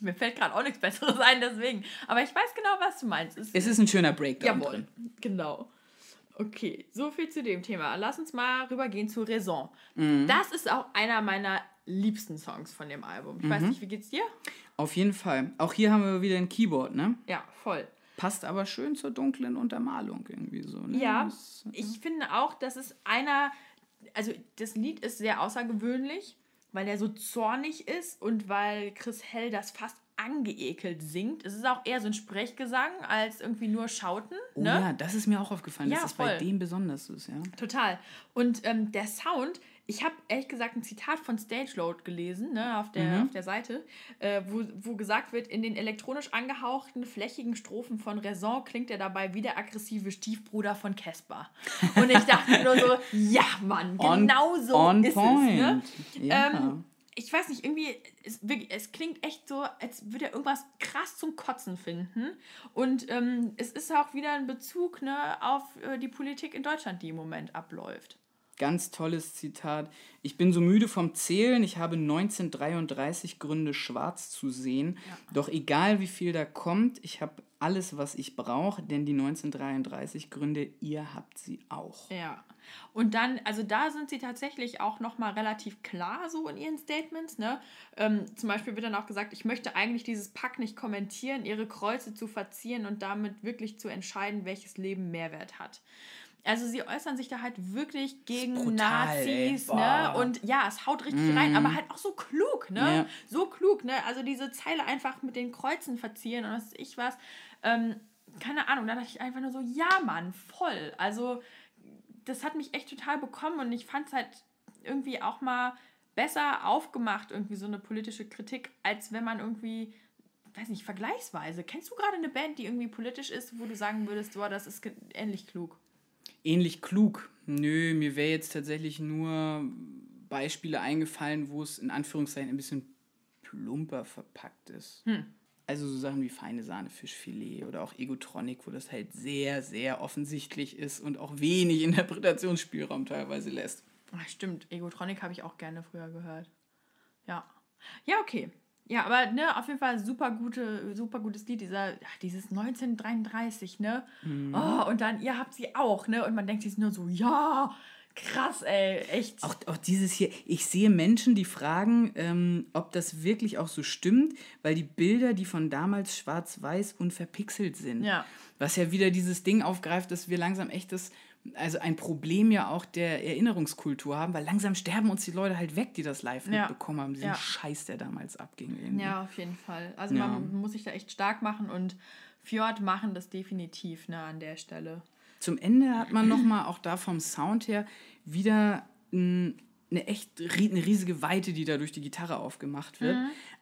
Speaker 1: Mir fällt gerade auch nichts Besseres ein, deswegen. Aber ich weiß genau, was du meinst. Es,
Speaker 2: Es ist ein schöner Breakdown
Speaker 1: Jawohl,
Speaker 2: drin.
Speaker 1: genau. Okay, so viel zu dem Thema. Lass uns mal rübergehen zu Raison.
Speaker 2: Mhm.
Speaker 1: Das ist auch einer meiner liebsten Songs von dem Album. Ich weiß
Speaker 2: Mhm.
Speaker 1: nicht, wie geht's dir?
Speaker 2: Auf jeden Fall. Auch hier haben wir wieder ein Keyboard, ne?
Speaker 1: Ja, voll.
Speaker 2: Passt aber schön zur dunklen Untermalung irgendwie so. Ne?
Speaker 1: Ja,
Speaker 2: Das-
Speaker 1: ich finde auch, das ist einer, also das Lied ist sehr außergewöhnlich, weil er so zornig ist und weil Chris Hell das fast angeekelt singt. Es ist auch eher so ein Sprechgesang als irgendwie nur Schauten.
Speaker 2: Oh
Speaker 1: ne?
Speaker 2: ja, das ist mir auch aufgefallen,
Speaker 1: Ja,
Speaker 2: dass das bei dem besonders ist, ja.
Speaker 1: Total. Und ähm, der Sound, ich habe ehrlich gesagt ein Zitat von Stage Load gelesen, ne, auf der, auf der Seite, äh, wo, wo gesagt wird, in den elektronisch angehauchten, flächigen Strophen von Raison klingt er dabei wie der aggressive Stiefbruder von Casper. Und ich dachte nur so, (laughs) ja, Mann,
Speaker 2: On-
Speaker 1: genau so
Speaker 2: on
Speaker 1: ist es. Ne?
Speaker 2: point. Ja.
Speaker 1: Ähm, ich weiß nicht, irgendwie, es, es klingt echt so, als würde er irgendwas krass zum Kotzen finden. Und ähm, es ist auch wieder ein Bezug ne, auf äh, die Politik in Deutschland, die im Moment abläuft.
Speaker 2: Ganz tolles Zitat. Ich bin so müde vom Zählen, ich habe 1933 Gründe, schwarz zu sehen. Doch egal wie viel da kommt, ich habe alles, was ich brauche, denn die 1933 Gründe, ihr habt sie auch.
Speaker 1: Ja. Und dann, also da sind sie tatsächlich auch nochmal relativ klar so in ihren Statements. Ne? Ähm, zum Beispiel wird dann auch gesagt, ich möchte eigentlich dieses Pack nicht kommentieren, ihre Kreuze zu verzieren und damit wirklich zu entscheiden, welches Leben Mehrwert hat. Also sie äußern sich da halt wirklich gegen
Speaker 2: brutal.
Speaker 1: Nazis, ne?
Speaker 2: Mhm.
Speaker 1: Und ja, es haut richtig rein, aber halt auch so klug, ne?
Speaker 2: Ja.
Speaker 1: So klug, ne? Also diese Zeile einfach mit den Kreuzen verzieren und was ich was. Ähm, keine Ahnung, da dachte ich einfach nur so, ja, Mann, voll. Also das hat mich echt total bekommen und ich fand es halt irgendwie auch mal besser aufgemacht, irgendwie so eine politische Kritik, als wenn man irgendwie, weiß nicht, vergleichsweise. Kennst du gerade eine Band, die irgendwie politisch ist, wo du sagen würdest, boah, das ist ähnlich klug?
Speaker 2: Ähnlich klug. Nö, mir wäre jetzt tatsächlich nur Beispiele eingefallen, wo es in Anführungszeichen ein bisschen plumper verpackt ist. Also so Sachen wie feine Sahne, Fischfilet oder auch Egotronic, wo das halt sehr, sehr offensichtlich ist und auch wenig (laughs) Interpretationsspielraum teilweise lässt.
Speaker 1: Ach, stimmt, Egotronic habe ich auch gerne früher gehört. Ja. Ja, okay. Ja, aber ne, auf jeden Fall super gute, super gutes Lied, dieser, dieses 1933, ne? Oh, und dann, ihr habt sie auch, ne? Und man denkt sich nur so, ja, krass, ey, echt.
Speaker 2: Auch, auch dieses hier, ich sehe Menschen, die fragen, ähm, ob das wirklich auch so stimmt, weil die Bilder, die von damals schwarz-weiß und verpixelt sind.
Speaker 1: Ja.
Speaker 2: Was ja wieder dieses Ding aufgreift, dass wir langsam echt das, also ein Problem ja auch der Erinnerungskultur haben, weil langsam sterben uns die Leute halt weg, die das live
Speaker 1: Ja.
Speaker 2: mitbekommen haben, diesen
Speaker 1: Ja.
Speaker 2: Scheiß, der damals abging. Irgendwie.
Speaker 1: Ja, auf jeden Fall. Also
Speaker 2: Ja.
Speaker 1: man muss sich da echt stark machen und Fjord machen das definitiv, ne, an der Stelle.
Speaker 2: Zum Ende hat man nochmal auch da vom Sound her wieder eine echt eine riesige Weite, die da durch die Gitarre aufgemacht wird.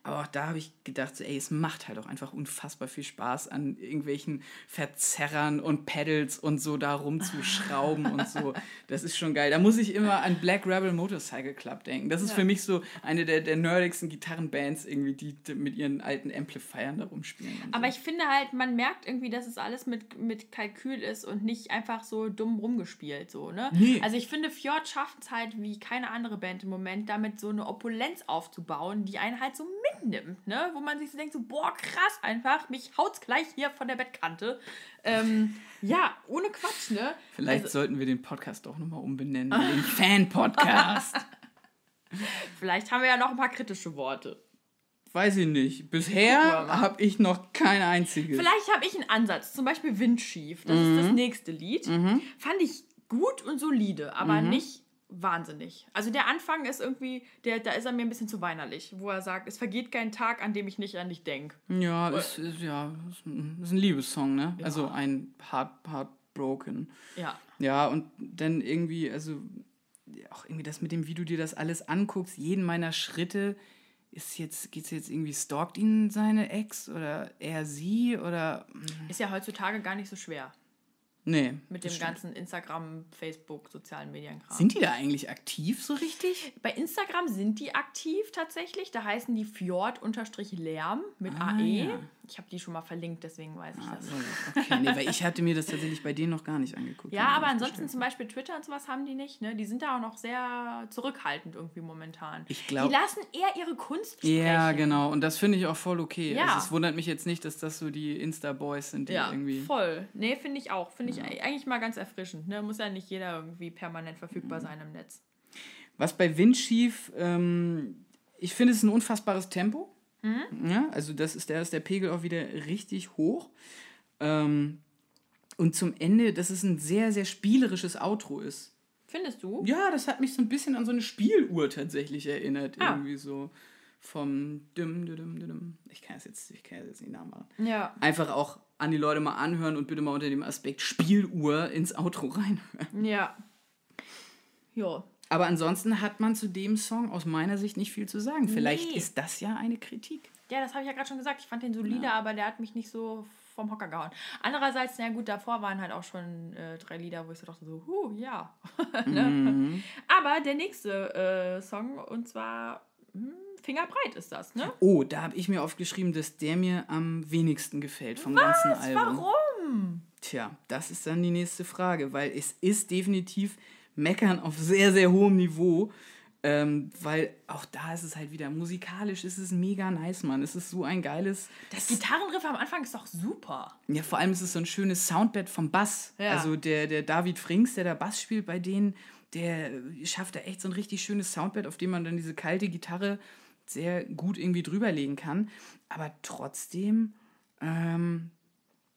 Speaker 2: Aber auch da habe ich gedacht, so, ey, es macht halt auch einfach unfassbar viel Spaß, an irgendwelchen Verzerrern und Pedals und so da rumzuschrauben und so. (laughs) Das ist schon geil. Da muss ich immer an Black Rebel Motorcycle Club denken. Das ist
Speaker 1: Ja.
Speaker 2: für mich so eine der, der nerdigsten Gitarrenbands irgendwie, die mit ihren alten Amplifiern da rumspielen.
Speaker 1: Aber
Speaker 2: so.
Speaker 1: ich finde halt, man merkt irgendwie, dass es alles mit, mit Kalkül ist und nicht einfach so dumm rumgespielt, so, ne?
Speaker 2: Nee.
Speaker 1: Also ich finde, Fjord schafft es halt wie keine andere Band im Moment, damit so eine Opulenz aufzubauen, die einen halt so mitnimmt, ne? Wo man sich so denkt, so, boah, krass einfach, mich haut's gleich hier von der Bettkante. Ähm, (laughs) ja, ohne Quatsch, ne?
Speaker 2: Vielleicht
Speaker 1: Also-
Speaker 2: sollten wir den Podcast auch nochmal umbenennen. in Den (laughs) Fan-Podcast.
Speaker 1: Vielleicht haben wir ja noch ein paar kritische Worte.
Speaker 2: weiß ich nicht. Bisher habe ich noch kein einziges.
Speaker 1: Vielleicht habe ich einen Ansatz. Zum Beispiel Windschief. Das ist das nächste Lied. Fand ich gut und solide, aber nicht wahnsinnig. Also der Anfang ist irgendwie, der, da ist er mir ein bisschen zu weinerlich, wo er sagt, es vergeht kein Tag, an dem ich nicht an dich denke.
Speaker 2: Ja, ist, ist, ja, ist ein, ist ein Liebessong, ne? Also ein Heart, Heartbroken.
Speaker 1: Ja.
Speaker 2: Ja, und dann irgendwie, also auch irgendwie das mit dem, wie du dir das alles anguckst, jeden meiner Schritte ist jetzt, geht's jetzt irgendwie, stalkt ihn seine Ex oder er sie oder.
Speaker 1: Ist ja heutzutage gar nicht so schwer.
Speaker 2: Nee.
Speaker 1: Mit dem ganzen Instagram, Facebook, sozialen Medienkram.
Speaker 2: Sind die da eigentlich aktiv so richtig?
Speaker 1: Bei Instagram sind die aktiv tatsächlich. Da heißen die Fjord-Lärm mit
Speaker 2: Ah,
Speaker 1: AE.
Speaker 2: ja.
Speaker 1: Ich habe die schon mal verlinkt, deswegen weiß ich das.
Speaker 2: Also, okay, nee, weil ich hatte mir das tatsächlich bei denen noch gar nicht angeguckt.
Speaker 1: Ja, aber ansonsten
Speaker 2: verstehen.
Speaker 1: zum Beispiel Twitter und sowas haben die nicht. Ne? Die sind da auch noch sehr zurückhaltend irgendwie momentan.
Speaker 2: Ich glaub-
Speaker 1: die lassen eher ihre Kunst sprechen.
Speaker 2: Ja, genau. Und das finde ich auch voll okay.
Speaker 1: Ja.
Speaker 2: Also es wundert mich jetzt nicht, dass das so die Insta-Boys sind, die
Speaker 1: Ja,
Speaker 2: irgendwie.
Speaker 1: voll. Nee, finde ich auch. Finde ich eigentlich mal ganz erfrischend. Ne? Muss ja nicht jeder irgendwie permanent verfügbar sein im Netz.
Speaker 2: Was bei Windschief, ähm, ich finde es ein unfassbares Tempo. Ja, also das ist der, ist der Pegel auch wieder richtig hoch. Ähm, und zum Ende, dass es ein sehr, sehr spielerisches Outro ist.
Speaker 1: Findest du?
Speaker 2: Ja, das hat mich so ein bisschen an so eine Spieluhr tatsächlich erinnert.
Speaker 1: Ah.
Speaker 2: Irgendwie so vom Dim, dim, dim. Ich kann es jetzt, ich kann es jetzt nicht nachmachen.
Speaker 1: Ja.
Speaker 2: Einfach auch an die Leute mal anhören und bitte mal unter dem Aspekt Spieluhr ins Outro reinhören.
Speaker 1: Ja. Ja.
Speaker 2: Aber ansonsten hat man zu dem Song aus meiner Sicht nicht viel zu sagen. Vielleicht
Speaker 1: Nee.
Speaker 2: ist das ja eine Kritik.
Speaker 1: Ja, das habe ich ja gerade schon gesagt. Ich fand den solide, aber der hat mich nicht so vom Hocker gehauen. Andererseits, na gut, davor waren halt auch schon äh, drei Lieder, wo ich so dachte, so, huh, ja. (laughs) ne? Aber der nächste äh, Song, und zwar hm, Fingerbreit ist das, ne?
Speaker 2: Oh, da habe ich mir aufgeschrieben, dass der mir am wenigsten gefällt vom ganzen Album.
Speaker 1: Warum?
Speaker 2: Tja, das ist dann die nächste Frage, weil es ist definitiv Meckern auf sehr, sehr hohem Niveau. Ähm, weil auch da ist es halt wieder musikalisch, ist es mega nice, Mann. Es ist so ein geiles.
Speaker 1: Das Gitarrenriff am Anfang ist doch super.
Speaker 2: Ja, vor allem ist es so ein schönes Soundbed vom Bass.
Speaker 1: Ja.
Speaker 2: Also der, der David Frings, der da Bass spielt bei denen, der schafft da echt so ein richtig schönes Soundbed, auf dem man dann diese kalte Gitarre sehr gut irgendwie drüberlegen kann. Aber trotzdem, ähm,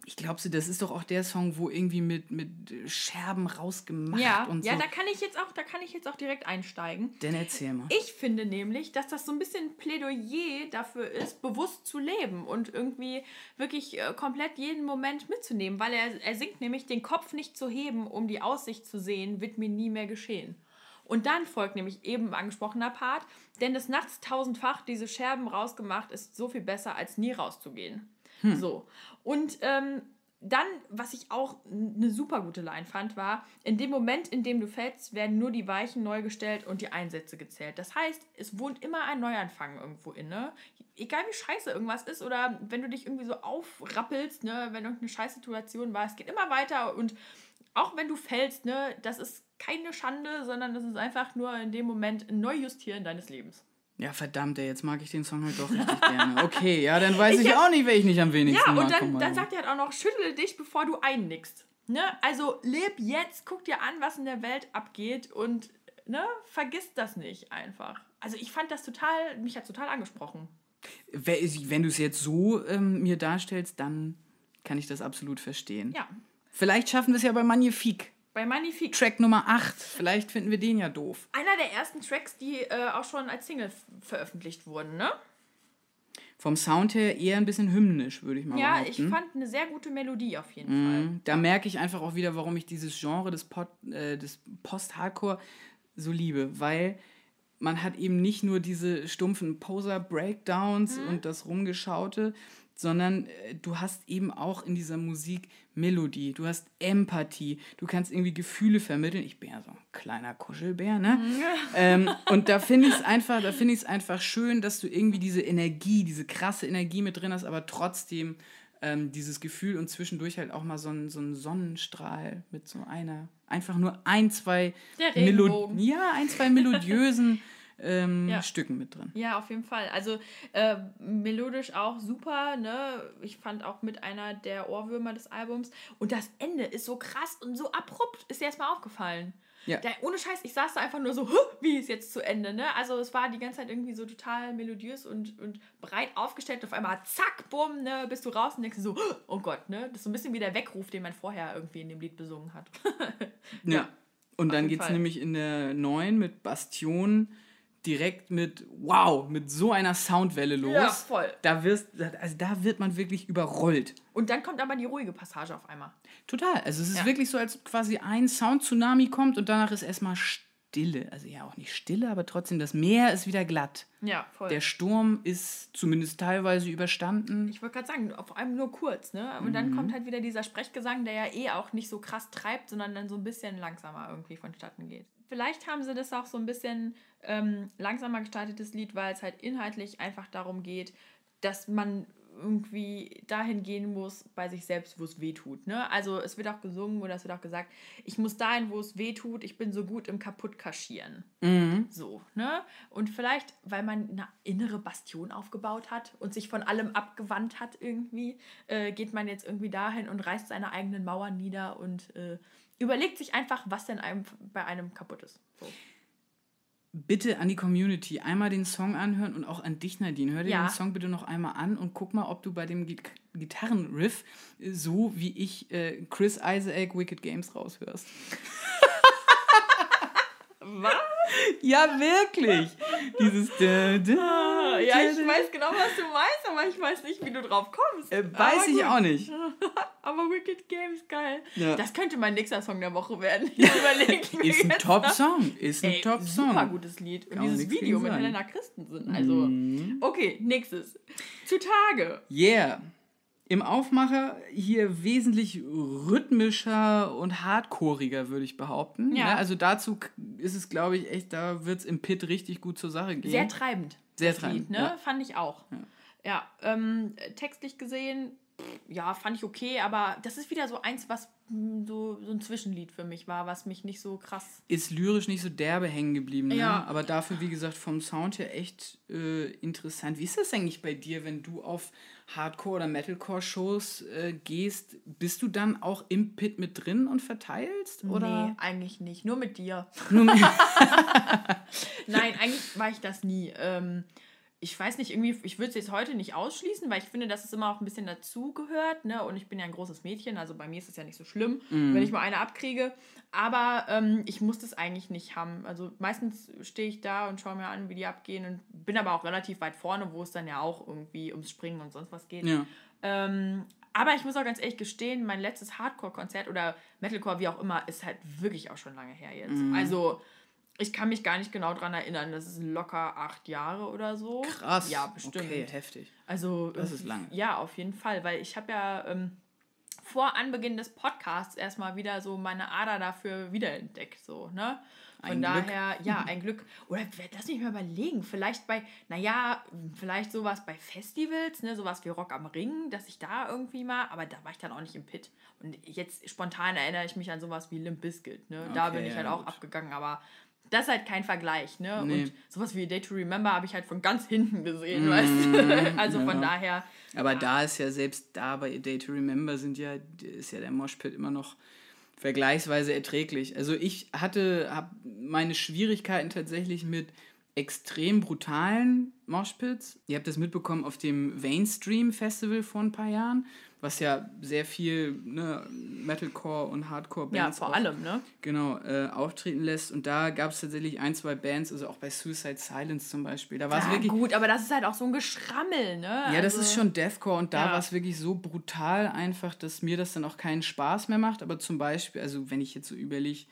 Speaker 2: ich glaube, das ist doch auch der Song, wo irgendwie mit, mit Scherben rausgemacht
Speaker 1: Ja,
Speaker 2: und
Speaker 1: ja,
Speaker 2: so.
Speaker 1: da kann ich jetzt auch, da kann ich jetzt auch direkt einsteigen.
Speaker 2: Dann erzähl mal.
Speaker 1: Ich finde nämlich, dass das so ein bisschen Plädoyer dafür ist, bewusst zu leben und irgendwie wirklich äh, komplett jeden Moment mitzunehmen, weil er, er singt nämlich, den Kopf nicht zu heben, um die Aussicht zu sehen, wird mir nie mehr geschehen. Und dann folgt nämlich eben angesprochener Part, denn des Nachts tausendfach diese Scherben rausgemacht ist so viel besser, als nie rauszugehen. So. Und ähm, dann, was ich auch eine super gute Line fand, war, in dem Moment, in dem du fällst, werden nur die Weichen neu gestellt und die Einsätze gezählt. Das heißt, es wohnt immer ein Neuanfang irgendwo inne. Egal wie scheiße irgendwas ist oder wenn du dich irgendwie so aufrappelst, ne, wenn irgendeine Scheißsituation war, es geht immer weiter und auch wenn du fällst, ne, das ist keine Schande, sondern das ist einfach nur in dem Moment ein Neujustieren deines Lebens.
Speaker 2: Ja, verdammt, ey, jetzt mag ich den Song halt doch (laughs) richtig gerne. Okay, ja, dann weiß ich,
Speaker 1: Ich
Speaker 2: auch nicht, wer ich nicht am wenigsten
Speaker 1: Ja,
Speaker 2: mag.
Speaker 1: und
Speaker 2: Komm
Speaker 1: dann, dann sagt er halt auch noch, schüttle dich, bevor du einnickst. Ne? Also leb jetzt, guck dir an, was in der Welt abgeht und ne, vergiss das nicht einfach. Also ich fand das total, mich hat total angesprochen.
Speaker 2: Wenn wenn du es jetzt so ähm, mir darstellst, dann kann ich das absolut verstehen.
Speaker 1: Ja,
Speaker 2: Vielleicht schaffen wir es ja bei Magnifique.
Speaker 1: Bei Magnifique.
Speaker 2: Track Nummer 8. Vielleicht finden wir den ja doof.
Speaker 1: Einer der ersten Tracks, die äh, auch schon als Single veröffentlicht wurden, ne?
Speaker 2: Vom Sound her eher ein bisschen hymnisch, würde ich mal
Speaker 1: Ja,
Speaker 2: behaupten.
Speaker 1: ich fand eine sehr gute Melodie auf jeden Fall.
Speaker 2: Mhm. Da merke ich einfach auch wieder, warum ich dieses Genre des, Pod, äh, des Post-Hardcore so liebe, weil man hat eben nicht nur diese stumpfen Poser-Breakdowns und das Rumgeschaute, sondern äh, du hast eben auch in dieser Musik Melodie, du hast Empathie, du kannst irgendwie Gefühle vermitteln. Ich bin ja so ein kleiner Kuschelbär, ne? (laughs) ähm, und da finde ich es einfach, da finde ich es einfach schön, dass du irgendwie diese Energie, diese krasse Energie mit drin hast, aber trotzdem ähm, dieses Gefühl und zwischendurch halt auch mal so ein, so ein Sonnenstrahl mit so einer, einfach nur ein, zwei
Speaker 1: Der
Speaker 2: Melo
Speaker 1: Regenbogen.
Speaker 2: ja, ein, zwei melodiösen (laughs) ähm,
Speaker 1: Ja.
Speaker 2: Stücken mit drin.
Speaker 1: Ja, auf jeden Fall. Also äh, melodisch auch super, ne? Ich fand auch mit einer der Ohrwürmer des Albums. Und das Ende ist so krass und so abrupt. Ist dir erstmal aufgefallen. Ja. Der, ohne Scheiß, ich saß da einfach nur so, wie ist jetzt zu Ende, ne? Also es war die ganze Zeit irgendwie so total melodiös und, und breit aufgestellt. Auf einmal, zack, bumm, ne, bist du raus und denkst so, oh Gott, ne? Das ist so ein bisschen wie der Weckruf, den man vorher irgendwie in dem Lied besungen hat. (laughs)
Speaker 2: ja. ja. Und dann geht es nämlich in der neuen mit Bastion direkt mit wow, mit so einer Soundwelle los. Ja, voll. Da, wirst, also da wird man wirklich überrollt.
Speaker 1: Und dann kommt aber die ruhige Passage auf einmal.
Speaker 2: Total. Also es ist ja. wirklich so, als quasi ein Sound-Tsunami kommt und danach ist erstmal Stille. Also ja, auch nicht Stille, aber trotzdem, das Meer ist wieder glatt. Ja, voll. Der Sturm ist zumindest teilweise überstanden.
Speaker 1: Ich wollte gerade sagen, auf allem nur kurz, ne? Und mhm. dann kommt halt wieder dieser Sprechgesang, der ja eh auch nicht so krass treibt, sondern dann so ein bisschen langsamer irgendwie vonstatten geht. Vielleicht haben sie das auch so ein bisschen ähm, langsamer gestaltetes Lied, weil es halt inhaltlich einfach darum geht, dass man irgendwie dahin gehen muss bei sich selbst, wo es weh tut. Ne? Also es wird auch gesungen oder es wird auch gesagt, ich muss dahin, wo es weh tut, ich bin so gut im kaputt kaschieren. Mhm. So, ne? Und vielleicht, weil man eine innere Bastion aufgebaut hat und sich von allem abgewandt hat irgendwie, äh, geht man jetzt irgendwie dahin und reißt seine eigenen Mauern nieder und äh, überlegt sich einfach, was denn einem, bei einem kaputt ist. So.
Speaker 2: Bitte an die Community einmal den Song anhören und auch an dich, Nadine. Hör dir ja. den Song bitte noch einmal an und guck mal, ob du bei dem Gitarrenriff so wie ich äh, Chris Isaac Wicked Games raushörst. (laughs) Was? Ja, wirklich. Dieses. Da, da,
Speaker 1: ja, ich weiß genau, was du meinst, aber ich weiß nicht, wie du drauf kommst.
Speaker 2: Äh, weiß ich auch nicht. (laughs)
Speaker 1: aber Wicked Games, geil. Ja. Das könnte mein nächster Song der Woche werden. (laughs) Ich überlege
Speaker 2: Ist ein Top-Song. Ist ein Top-Song.
Speaker 1: Super gutes Lied. Und dieses Video mit Helena Christensen. Also, mm. okay, nächstes. Zutage.
Speaker 2: Yeah im Aufmacher hier wesentlich rhythmischer und hardcoreiger, würde ich behaupten. Ja. ja. also dazu ist es, glaube ich, echt, da wird es im Pit richtig gut zur Sache gehen.
Speaker 1: Sehr treibend. Sehr treibend. Lied, ne? Ja. Fand ich auch. Ja, ja ähm, textlich gesehen, ja, fand ich okay, aber das ist wieder so eins, was so, so ein Zwischenlied für mich war, was mich nicht so krass.
Speaker 2: Ist lyrisch nicht so derbe hängen geblieben, ne? Ja. Aber dafür, wie gesagt, vom Sound her echt äh, interessant. Wie ist das eigentlich bei dir, wenn du auf Hardcore- oder Metalcore-Shows äh, gehst? Bist du dann auch im Pit mit drin und verteilst? Oder?
Speaker 1: Nee, eigentlich nicht. Nur mit dir. Nur mit (laughs) Nein, eigentlich war ich das nie. Ähm, ich weiß nicht, irgendwie, ich würde es jetzt heute nicht ausschließen, weil ich finde, dass es immer auch ein bisschen dazugehört, ne? Und ich bin ja ein großes Mädchen, also bei mir ist es ja nicht so schlimm, mm. wenn ich mal eine abkriege. Aber ähm, ich muss das eigentlich nicht haben. Also meistens stehe ich da und schaue mir an, wie die abgehen und bin aber auch relativ weit vorne, wo es dann ja auch irgendwie ums Springen und sonst was geht. Ja. Ähm, aber ich muss auch ganz ehrlich gestehen, mein letztes Hardcore-Konzert oder Metalcore, wie auch immer, ist halt wirklich auch schon lange her jetzt. Mm. Also ich kann mich gar nicht genau daran erinnern. Das ist locker acht Jahre oder so. Krass. Ja, bestimmt. Okay, heftig. Also, das ist lang. Ja, auf jeden Fall, weil ich habe ja ähm, vor Anbeginn des Podcasts erstmal wieder so meine Ader dafür wiederentdeckt, so, ne? Von ein daher, Glück. ja, (laughs) ein Glück. Oder lass mich mal überlegen, vielleicht bei, naja, vielleicht sowas bei Festivals, ne, sowas wie Rock am Ring, dass ich da irgendwie mal, aber da war ich dann auch nicht im Pit. Und jetzt spontan erinnere ich mich an sowas wie Limp Bizkit, ne? Okay, da bin ich halt ja, auch gut. abgegangen, aber das ist halt kein Vergleich, ne? Nee. Und sowas wie Day to Remember habe ich halt von ganz hinten gesehen, mm, weißt du? (laughs) Also ja. von daher.
Speaker 2: Aber ja. da ist ja selbst da bei Day to Remember sind ja, ist ja der Moshpit immer noch vergleichsweise erträglich. Also ich hatte, habe meine Schwierigkeiten tatsächlich mit extrem brutalen Moshpits. Ihr habt das mitbekommen auf dem Mainstream Festival vor ein paar Jahren was ja sehr viel ne, Metalcore und Hardcore-Bands.
Speaker 1: Ja, vor auch, allem, ne?
Speaker 2: Genau, äh, auftreten lässt. Und da gab es tatsächlich ein, zwei Bands, also auch bei Suicide Silence zum Beispiel. Da war
Speaker 1: ja, wirklich. gut, aber das ist halt auch so ein Geschrammel, ne?
Speaker 2: Ja, das ist also schon Deathcore und da ja. war es wirklich so brutal einfach, dass mir das dann auch keinen Spaß mehr macht. Aber zum Beispiel, also wenn ich jetzt so überlege,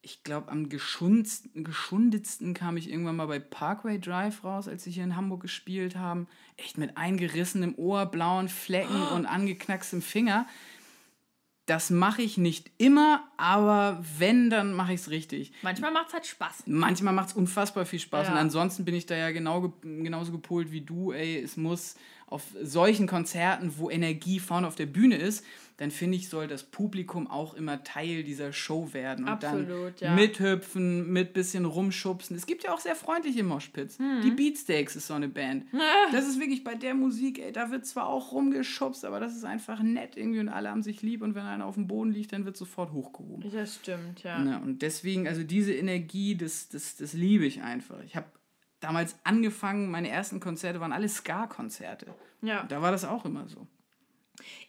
Speaker 2: ich glaube, am geschundetsten kam ich irgendwann mal bei Parkway Drive raus, als sie hier in Hamburg gespielt haben. Echt mit eingerissenem Ohr, blauen Flecken oh. (gasps) und angeknackstem Finger. Das mache ich nicht immer, aber wenn, dann mache ich es richtig.
Speaker 1: Manchmal macht es halt Spaß.
Speaker 2: Manchmal macht es unfassbar viel Spaß. Ja. Und ansonsten bin ich da ja genau, genauso gepolt wie du. Ey, es muss auf solchen Konzerten, wo Energie vorne auf der Bühne ist, dann finde ich, soll das Publikum auch immer Teil dieser Show werden und Absolut, dann ja. mithüpfen, mit bisschen rumschubsen. Es gibt ja auch sehr freundliche Moshpits. Mhm. Die Beatsteaks ist so eine Band. Das ist wirklich bei der Musik, ey, da wird zwar auch rumgeschubst, aber das ist einfach nett irgendwie und alle haben sich lieb und wenn einer auf dem Boden liegt, dann wird sofort hochgeholt. oben.
Speaker 1: Das stimmt, ja.
Speaker 2: Ne, und deswegen, also diese Energie, das, das, das liebe ich einfach. Ich habe damals angefangen, meine ersten Konzerte waren alle Ska-Konzerte.
Speaker 1: Ja.
Speaker 2: Da war das auch immer so.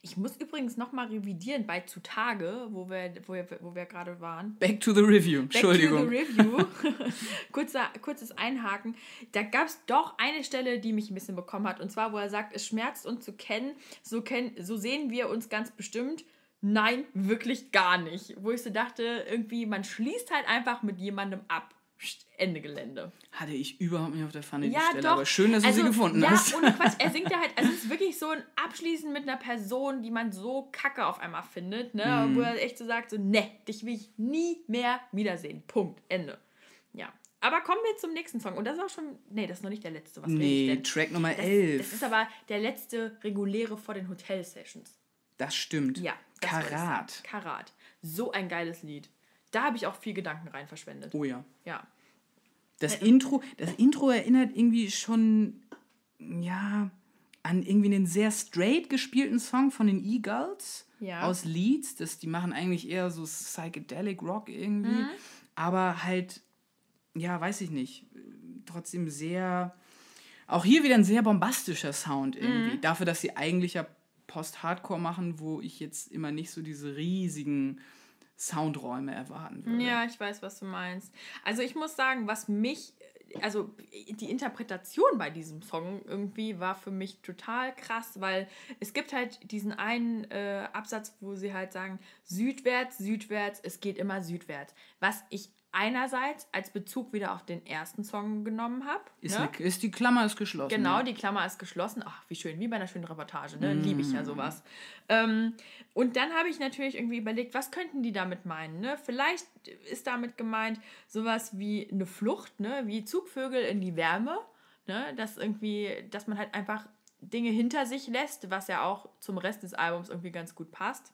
Speaker 1: Ich muss übrigens nochmal revidieren bei Zutage, wo wir, wo wir, wo wir gerade waren.
Speaker 2: Back to the Review,
Speaker 1: Back
Speaker 2: Entschuldigung.
Speaker 1: to the Review. (laughs) (laughs) Kurzer, kurzes Einhaken. Da gab es doch eine Stelle, die mich ein bisschen bekommen hat. Und zwar, wo er sagt, es schmerzt uns zu kennen. So, kenn, so sehen wir uns ganz bestimmt. Nein, wirklich gar nicht. Wo ich so dachte, irgendwie, man schließt halt einfach mit jemandem ab. Ende Gelände.
Speaker 2: Hatte ich überhaupt nicht auf der Pfanne die
Speaker 1: Ja,
Speaker 2: Stelle,
Speaker 1: doch.
Speaker 2: aber schön, dass du
Speaker 1: also,
Speaker 2: sie gefunden
Speaker 1: ja,
Speaker 2: hast.
Speaker 1: ohne Quatsch. (laughs) Er singt ja halt, also es ist wirklich so ein Abschließen mit einer Person, die man so kacke auf einmal findet, ne?
Speaker 2: Mhm.
Speaker 1: Wo er echt so sagt, so, ne, dich will ich nie mehr wiedersehen. Punkt. Ende. Ja. Aber kommen wir zum nächsten Song. Und das ist auch schon, nee, das ist noch nicht der letzte. Was rede ich
Speaker 2: Nee? Track Nummer
Speaker 1: Das,
Speaker 2: 11.
Speaker 1: das ist aber der letzte reguläre vor den Hotel-Sessions.
Speaker 2: Das stimmt.
Speaker 1: Ja. das.
Speaker 2: Karat.
Speaker 1: Karat. So ein geiles Lied. Da habe ich auch viel Gedanken rein verschwendet.
Speaker 2: Oh ja.
Speaker 1: Ja.
Speaker 2: Das Intro, das Intro erinnert irgendwie schon, ja, an irgendwie einen sehr straight gespielten Song von den Eagles
Speaker 1: Ja.
Speaker 2: aus Leeds. Das, die machen eigentlich eher so Psychedelic Rock irgendwie.
Speaker 1: Mhm.
Speaker 2: Aber halt, ja, weiß ich nicht, trotzdem sehr, auch hier wieder ein sehr bombastischer Sound irgendwie.
Speaker 1: Mhm.
Speaker 2: Dafür, dass sie eigentlich ja Post-Hardcore machen, wo ich jetzt immer nicht so diese riesigen Soundräume erwarten würde.
Speaker 1: Ja, ich weiß, was du meinst. Also ich muss sagen, was mich, also die Interpretation bei diesem Song irgendwie war für mich total krass, weil es gibt halt diesen einen äh, Absatz, wo sie halt sagen, südwärts, südwärts, es geht immer südwärts. Was ich einerseits als Bezug wieder auf den ersten Song genommen habe.
Speaker 2: Ist,
Speaker 1: ne?
Speaker 2: eine, ist die Klammer ist geschlossen.
Speaker 1: Genau,
Speaker 2: ja.
Speaker 1: die Klammer ist geschlossen. Ach, wie schön, wie bei einer schönen Reportage, ne? Liebe ich ja sowas. Ähm, und dann habe ich natürlich irgendwie überlegt, was könnten die damit meinen, ne? Vielleicht ist damit gemeint sowas wie eine Flucht, ne? Wie Zugvögel in die Wärme, ne? Dass irgendwie, dass man halt einfach Dinge hinter sich lässt, was ja auch zum Rest des Albums irgendwie ganz gut passt.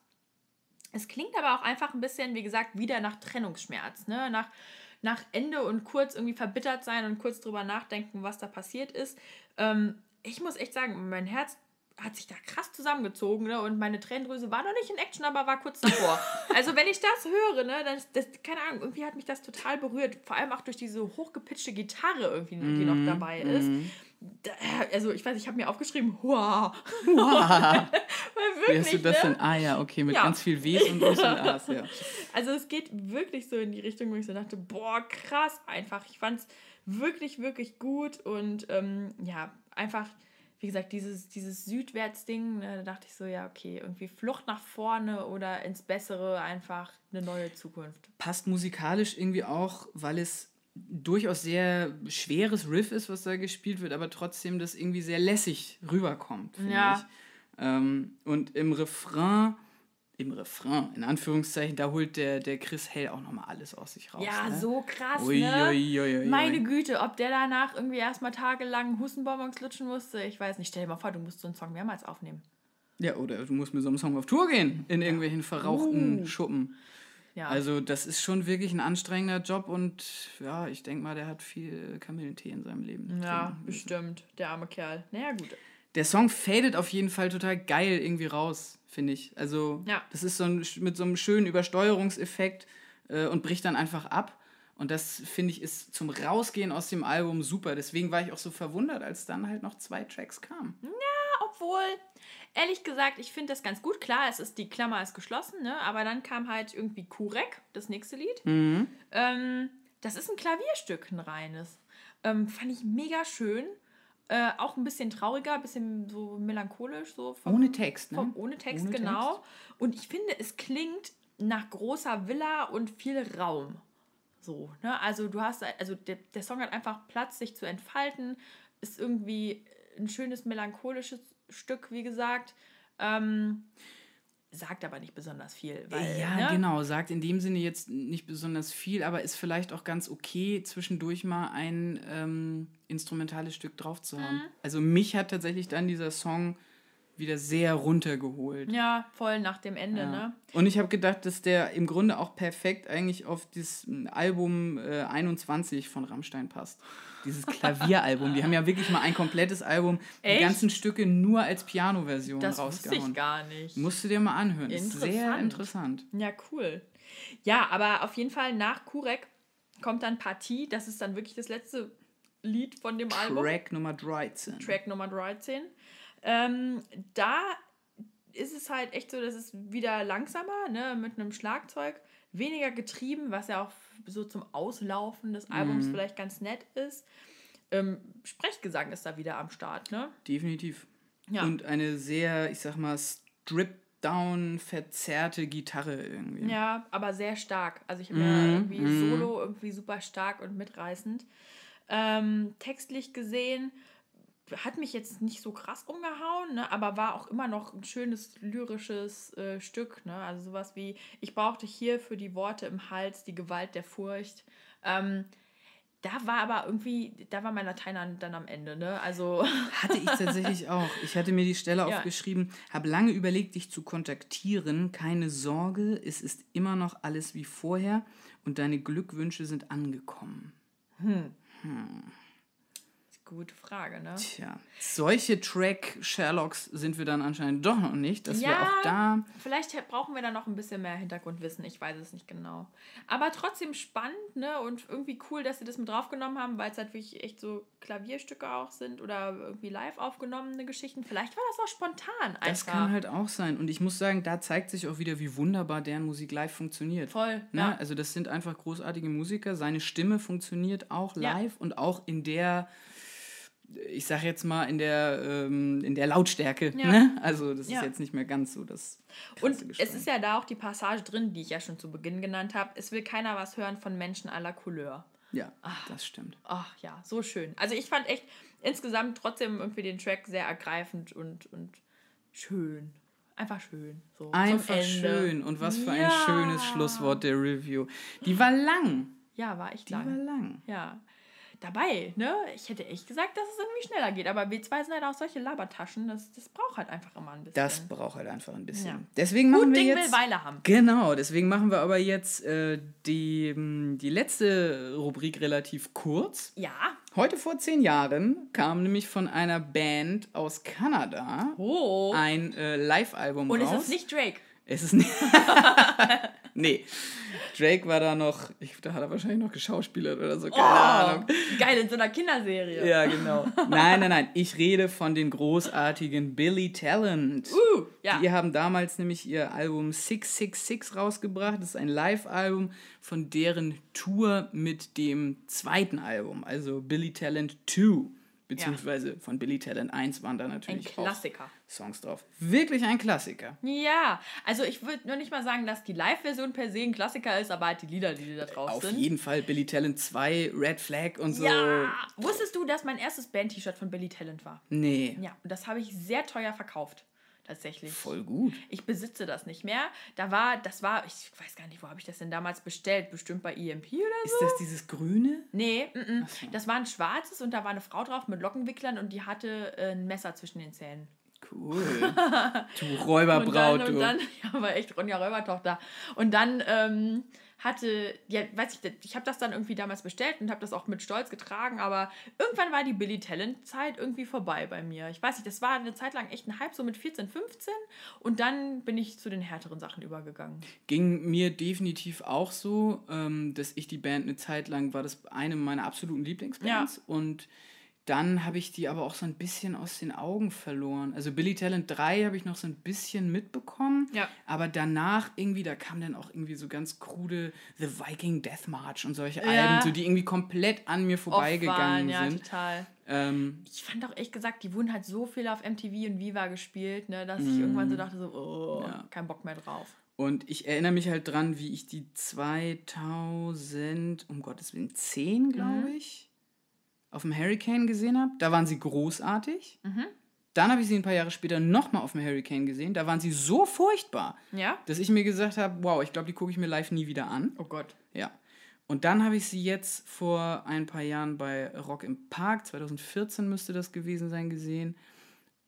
Speaker 1: Es klingt aber auch einfach ein bisschen, wie gesagt, wieder nach Trennungsschmerz, ne? Nach, nach Ende und kurz irgendwie verbittert sein und kurz drüber nachdenken, was da passiert ist. Ähm, ich muss echt sagen, mein Herz hat sich da krass zusammengezogen ne? und meine Tränendrüse war noch nicht in Action, aber war kurz davor. (laughs) also wenn ich das höre, ne, dann ist das, keine Ahnung, irgendwie hat mich das total berührt. Vor allem auch durch diese hochgepitchte Gitarre irgendwie, die noch dabei ist. Da, also ich weiß, ich habe mir aufgeschrieben, wow. (laughs) Weil
Speaker 2: Wie
Speaker 1: wirklich,
Speaker 2: hast du das
Speaker 1: ne?
Speaker 2: denn? Ah ja, okay, mit
Speaker 1: Ja.
Speaker 2: ganz viel Ws und Us und As, ja. (laughs)
Speaker 1: Also es geht wirklich so in die Richtung, wo ich so dachte, boah, krass einfach. Ich fand es wirklich, wirklich gut und ähm, ja, einfach, wie gesagt, dieses, dieses Südwärts-Ding, ne, da dachte ich so, ja, okay, irgendwie Flucht nach vorne oder ins Bessere, einfach eine neue Zukunft.
Speaker 2: Passt musikalisch irgendwie auch, weil es durchaus sehr schweres Riff ist, was da gespielt wird, aber trotzdem das irgendwie sehr lässig rüberkommt, finde
Speaker 1: Ja.
Speaker 2: ich. Ähm, und im Refrain, im Refrain, in Anführungszeichen, da holt der, der Chris Hell auch nochmal alles aus sich raus.
Speaker 1: Ja,
Speaker 2: ne?
Speaker 1: so krass,
Speaker 2: Ui,
Speaker 1: ne?
Speaker 2: ui, ui,
Speaker 1: Meine. Güte, ob der danach irgendwie erstmal tagelang Hustenbonbons lutschen musste, ich weiß nicht. Stell dir mal vor, du musst so einen Song mehrmals aufnehmen.
Speaker 2: Ja, oder du musst mit so einem Song auf Tour gehen, in irgendwelchen verrauchten
Speaker 1: Uh.
Speaker 2: Schuppen.
Speaker 1: Ja.
Speaker 2: Also das ist schon wirklich ein anstrengender Job und ja, ich denke mal, der hat viel Kamillentee in seinem Leben.
Speaker 1: ja, bestimmt. Der arme Kerl. Naja, gut.
Speaker 2: Der Song fadet auf jeden Fall total geil irgendwie raus, finde ich. Also
Speaker 1: Ja.
Speaker 2: das ist so ein, mit so einem schönen Übersteuerungseffekt äh, und bricht dann einfach ab. Und das finde ich ist zum Rausgehen aus dem Album super. Deswegen war ich auch so verwundert, als dann halt noch zwei Tracks kamen.
Speaker 1: Obwohl, ehrlich gesagt, ich finde das ganz gut. Klar, es ist die Klammer ist geschlossen, ne? Aber dann kam halt irgendwie Kurek, das nächste Lied.
Speaker 2: Mhm.
Speaker 1: Ähm, das ist ein Klavierstück, ein reines. Ähm, fand ich mega schön. Äh, auch ein bisschen trauriger, ein bisschen so melancholisch. So vom,
Speaker 2: Ohne Text, ne?
Speaker 1: Vom, ohne Text,
Speaker 2: Ohne
Speaker 1: genau. Und ich finde, es klingt nach großer Villa und viel Raum. So, ne? Also du hast, also der, der Song hat einfach Platz, sich zu entfalten. Ist irgendwie ein schönes melancholisches Stück, wie gesagt. Ähm, sagt aber nicht besonders viel. Weil,
Speaker 2: Ja,
Speaker 1: ne?
Speaker 2: genau. Sagt in dem Sinne jetzt nicht besonders viel, aber ist vielleicht auch ganz okay, zwischendurch mal ein ähm, instrumentales Stück drauf zu haben.
Speaker 1: Mhm.
Speaker 2: Also mich hat tatsächlich dann dieser Song wieder sehr runtergeholt.
Speaker 1: Ja, voll nach dem Ende,
Speaker 2: Ja.
Speaker 1: ne?
Speaker 2: Und ich habe gedacht, dass der im Grunde auch perfekt eigentlich auf das Album äh, 21 von Rammstein passt. Dieses Klavieralbum. Die haben ja wirklich mal ein komplettes Album, die
Speaker 1: Echt?
Speaker 2: ganzen Stücke nur als Piano-Version
Speaker 1: Das wusste
Speaker 2: rausgehauen.
Speaker 1: ich gar nicht.
Speaker 2: Musst du dir mal anhören. Ist sehr
Speaker 1: Interessant.
Speaker 2: interessant.
Speaker 1: Ja, cool. Ja, aber auf jeden Fall nach Kurek kommt dann Partie. Das ist dann wirklich das letzte Lied von dem Album.
Speaker 2: Track Nummer 13.
Speaker 1: Track Nummer 13. Ähm, da ist es halt echt so, dass es wieder langsamer, ne, mit einem Schlagzeug, weniger getrieben, was ja auch so zum Auslaufen des Albums vielleicht ganz nett ist. Ähm, Sprechgesang ist da wieder am Start, ne?
Speaker 2: Definitiv.
Speaker 1: Ja.
Speaker 2: Und eine sehr, ich sag mal, stripped-down, verzerrte Gitarre irgendwie.
Speaker 1: Ja, aber sehr stark. Also ich habe
Speaker 2: Mhm,
Speaker 1: ja irgendwie Solo irgendwie super stark und mitreißend. Ähm, textlich gesehen hat mich jetzt nicht so krass umgehauen, ne, aber war auch immer noch ein schönes lyrisches äh, Stück. Ne? Also sowas wie, ich brauchte hier für die Worte im Hals die Gewalt der Furcht. Ähm, da war aber irgendwie, da war mein Latein dann- am Ende. Ne? Also (laughs)
Speaker 2: Hatte ich tatsächlich auch. Ich hatte mir die Stelle
Speaker 1: Ja.
Speaker 2: aufgeschrieben, habe lange überlegt, dich zu kontaktieren. Keine Sorge, es ist immer noch alles wie vorher und deine Glückwünsche sind angekommen.
Speaker 1: Gute Frage, ne?
Speaker 2: Tja, solche Track-Sherlocks sind wir dann anscheinend doch noch nicht, dass wir
Speaker 1: Ja.
Speaker 2: auch da
Speaker 1: Vielleicht brauchen wir da noch ein bisschen mehr Hintergrundwissen, ich weiß es nicht genau. Aber trotzdem spannend, ne? Und irgendwie cool, dass sie das mit draufgenommen haben, weil es halt wirklich echt so Klavierstücke auch sind oder irgendwie live aufgenommene Geschichten. Vielleicht war das auch spontan einfach.
Speaker 2: Das kann halt auch sein. Und ich muss sagen, da zeigt sich auch wieder, wie wunderbar deren Musik live funktioniert.
Speaker 1: Voll,
Speaker 2: Ne?
Speaker 1: ja.
Speaker 2: Also das sind einfach großartige Musiker. Seine Stimme funktioniert auch
Speaker 1: Ja.
Speaker 2: live und auch in der, ich sag jetzt mal, in der, ähm, in der Lautstärke.
Speaker 1: Ja.
Speaker 2: Ne? Also das
Speaker 1: Ja.
Speaker 2: ist jetzt nicht mehr ganz so das
Speaker 1: Und
Speaker 2: krasse
Speaker 1: es ist ja da auch die Passage drin, die ich ja schon zu Beginn genannt habe. Es will keiner was hören von Menschen aller Couleur.
Speaker 2: Ja, das stimmt.
Speaker 1: Ach ja, so schön. Also ich fand echt insgesamt trotzdem irgendwie den Track sehr ergreifend und, und schön. Einfach schön. So,
Speaker 2: Einfach schön. Und was für ein
Speaker 1: Ja.
Speaker 2: schönes Schlusswort der Review. Die war lang.
Speaker 1: Ja, war echt
Speaker 2: Die war
Speaker 1: lang.
Speaker 2: lang.
Speaker 1: Ja. Dabei, ne? Ich hätte echt gesagt, dass es irgendwie schneller geht. Aber W2 sind halt auch solche Labertaschen. Das, das braucht halt einfach immer ein bisschen.
Speaker 2: Das braucht halt einfach ein bisschen.
Speaker 1: Ja.
Speaker 2: Deswegen machen
Speaker 1: Gut
Speaker 2: wir
Speaker 1: Ding
Speaker 2: jetzt.
Speaker 1: will Weile haben.
Speaker 2: Genau, deswegen machen wir aber jetzt äh, die, die letzte Rubrik relativ kurz.
Speaker 1: Ja.
Speaker 2: Heute vor zehn Jahren kam nämlich von einer Band aus Kanada
Speaker 1: Oh.
Speaker 2: ein äh, Live-Album
Speaker 1: Und
Speaker 2: raus.
Speaker 1: es ist nicht Drake.
Speaker 2: Es ist nicht. (laughs) (laughs) nee. Drake war da noch, ich, da hat er wahrscheinlich noch geschauspielert oder so, keine Ahnung.
Speaker 1: Oh, geil, in so einer Kinderserie.
Speaker 2: Ja, genau. Nein, nein, nein. Ich rede von den großartigen Billy Talent.
Speaker 1: Uh, ja.
Speaker 2: Die haben damals nämlich ihr Album 666 rausgebracht. Das ist ein Live-Album von deren Tour mit dem zweiten Album, also Billy Talent 2. Beziehungsweise von Billy Talent 1 waren da natürlich
Speaker 1: Klassiker.
Speaker 2: auch Songs drauf. Wirklich ein Klassiker.
Speaker 1: Ja, also ich würde nur nicht mal sagen, dass die Live-Version per se ein Klassiker ist, aber halt die Lieder, die da drauf
Speaker 2: Auf
Speaker 1: sind.
Speaker 2: jeden Fall Billy Talent 2, Red Flag und so.
Speaker 1: Ja! Wusstest du, dass mein erstes Band-T-Shirt von Billy Talent war?
Speaker 2: Nee,
Speaker 1: Ja, und das habe ich sehr teuer verkauft. Tatsächlich.
Speaker 2: voll gut.
Speaker 1: Ich besitze das nicht mehr. Da war, das war, ich weiß gar nicht, wo habe ich das denn damals bestellt? Bestimmt bei EMP oder so?
Speaker 2: Ist das dieses Grüne?
Speaker 1: Nee, mm -mm. das war ein schwarzes und da war eine Frau drauf mit Lockenwicklern und die hatte äh, ein Messer zwischen den Zähnen.
Speaker 2: Cool. (laughs) Du
Speaker 1: Und
Speaker 2: Räuberbraut,
Speaker 1: dann, und
Speaker 2: du.
Speaker 1: dann, (laughs) ja, war echt Ronja Räubertochter. Und dann ähm, hatte, ja, weiß ich, ich habe das dann irgendwie damals bestellt und habe das auch mit Stolz getragen, aber irgendwann war die Billy Talent Zeit irgendwie vorbei bei mir. Ich weiß nicht, das war eine Zeit lang echt ein Hype, so mit 14, 15 und dann bin ich zu den härteren Sachen übergegangen.
Speaker 2: Ging mir definitiv auch so, ähm, dass ich die Band eine Zeit lang war das eine meiner absoluten Lieblingsbands und dann habe ich die aber auch so ein bisschen aus den Augen verloren. Also Billy Talent 3 habe ich noch so ein bisschen mitbekommen,
Speaker 1: Ja.
Speaker 2: aber danach irgendwie, da kam dann auch irgendwie so ganz krude The Viking Death March und solche
Speaker 1: Ja.
Speaker 2: Alben, so die irgendwie komplett an mir vorbeigegangen
Speaker 1: ja,
Speaker 2: sind.
Speaker 1: total.
Speaker 2: Ähm,
Speaker 1: Ich fand auch echt gesagt, die wurden halt so viel auf MTV und Viva gespielt, ne, dass ich irgendwann so dachte, so, oh, kein Bock mehr drauf.
Speaker 2: Und ich erinnere mich halt dran, wie ich die 2000, um Gottes Willen, 10, glaube ich, auf dem Hurricane gesehen habe. Da waren sie großartig. Dann habe ich sie ein paar Jahre später nochmal auf dem Hurricane gesehen. Da waren sie so furchtbar,
Speaker 1: Ja?
Speaker 2: dass ich mir gesagt habe, wow, ich glaube, die gucke ich mir live nie wieder an.
Speaker 1: Oh Gott.
Speaker 2: Ja. Und dann habe ich sie jetzt vor ein paar Jahren bei Rock im Park, 2014 müsste das gewesen sein, gesehen.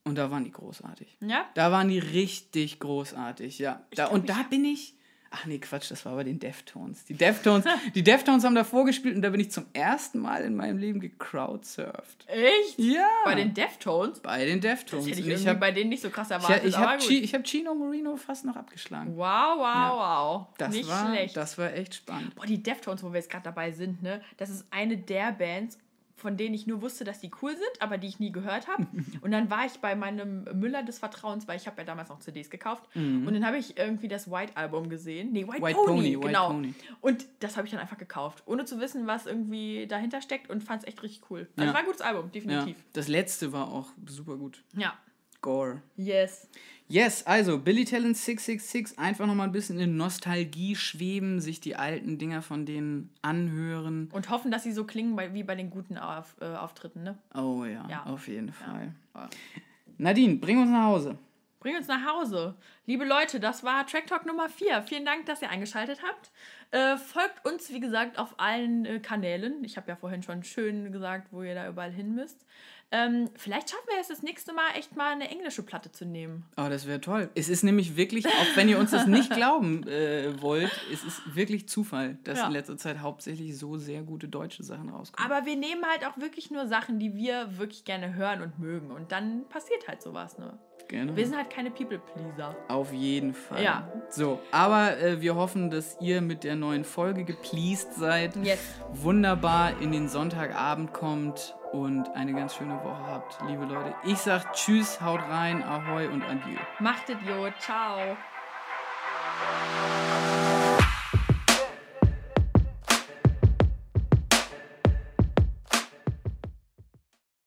Speaker 2: Und da waren die großartig.
Speaker 1: Ja?
Speaker 2: Da waren die richtig großartig, ja. Da,
Speaker 1: glaub,
Speaker 2: und da bin ich. Ach nee, Quatsch, das war bei den Deftones. Die Deftones, (laughs) die Deftones haben da vorgespielt und da bin ich zum ersten Mal in meinem Leben gecrowdsurft.
Speaker 1: Echt?
Speaker 2: Ja.
Speaker 1: Bei den Deftones?
Speaker 2: bei den Deftones.
Speaker 1: Das hätte ich irgendwie
Speaker 2: hab-
Speaker 1: bei denen nicht so krass
Speaker 2: ich,
Speaker 1: erwartet.
Speaker 2: ich
Speaker 1: aber
Speaker 2: habe ich hab Chino Marino fast noch abgeschlagen.
Speaker 1: Wow, wow, wow.
Speaker 2: Das
Speaker 1: nicht
Speaker 2: war,
Speaker 1: schlecht.
Speaker 2: Das war echt spannend.
Speaker 1: Boah, die Deftones, wo wir jetzt gerade dabei sind, ne? Das ist eine der Bands, von denen ich nur wusste, dass die cool sind, aber die ich nie gehört habe. (laughs) Und dann war ich bei meinem Müller des Vertrauens, weil ich habe ja damals noch CDs gekauft. Und dann habe ich irgendwie das White Album gesehen. Nee, White,
Speaker 2: Mhm. White
Speaker 1: Pony,
Speaker 2: Pony, White
Speaker 1: genau.
Speaker 2: Pony.
Speaker 1: Und das habe ich dann einfach gekauft, ohne zu wissen, was irgendwie dahinter steckt und fand es echt richtig cool. Also
Speaker 2: Ja.
Speaker 1: war ein gutes Album,
Speaker 2: Ja,
Speaker 1: definitiv.
Speaker 2: das letzte war auch super gut.
Speaker 1: Ja.
Speaker 2: Gore.
Speaker 1: Yes.
Speaker 2: Yes, also Billy Talent 666, einfach nochmal ein bisschen in Nostalgie schweben, sich die alten Dinger von denen anhören.
Speaker 1: Und hoffen, dass sie so klingen wie bei den guten Auf, äh, Auftritten, ne?
Speaker 2: Oh ja,
Speaker 1: Ja.
Speaker 2: auf jeden Fall.
Speaker 1: Ja.
Speaker 2: Nadine, bring uns nach Hause.
Speaker 1: Bring uns nach Hause. Liebe Leute, das war Track Talk Nummer 4. Vielen Dank, dass ihr eingeschaltet habt. Äh, folgt uns, wie gesagt, auf allen äh, Kanälen. Ich habe ja vorhin schon schön gesagt, wo ihr da überall hin müsst. Ähm, vielleicht schaffen wir es das nächste Mal echt mal eine englische Platte zu nehmen.
Speaker 2: Oh, das wäre toll. Es ist nämlich wirklich, auch wenn ihr uns das nicht glauben äh, wollt, es ist wirklich Zufall, dass
Speaker 1: Ja.
Speaker 2: in letzter Zeit hauptsächlich so sehr gute deutsche Sachen rauskommen.
Speaker 1: Aber wir nehmen halt auch wirklich nur Sachen, die wir wirklich gerne hören und mögen. Und dann passiert halt sowas, ne?
Speaker 2: Gerne.
Speaker 1: Wir sind halt keine People-Pleaser.
Speaker 2: Auf jeden Fall.
Speaker 1: Ja.
Speaker 2: So, aber äh, wir hoffen, dass ihr mit der neuen Folge gepleased seid.
Speaker 1: Yes.
Speaker 2: Wunderbar in den Sonntagabend kommt und eine ganz schöne Woche habt, liebe Leute. Ich sag Tschüss, haut rein, Ahoi und Adieu.
Speaker 1: Macht Idiot. Ciao.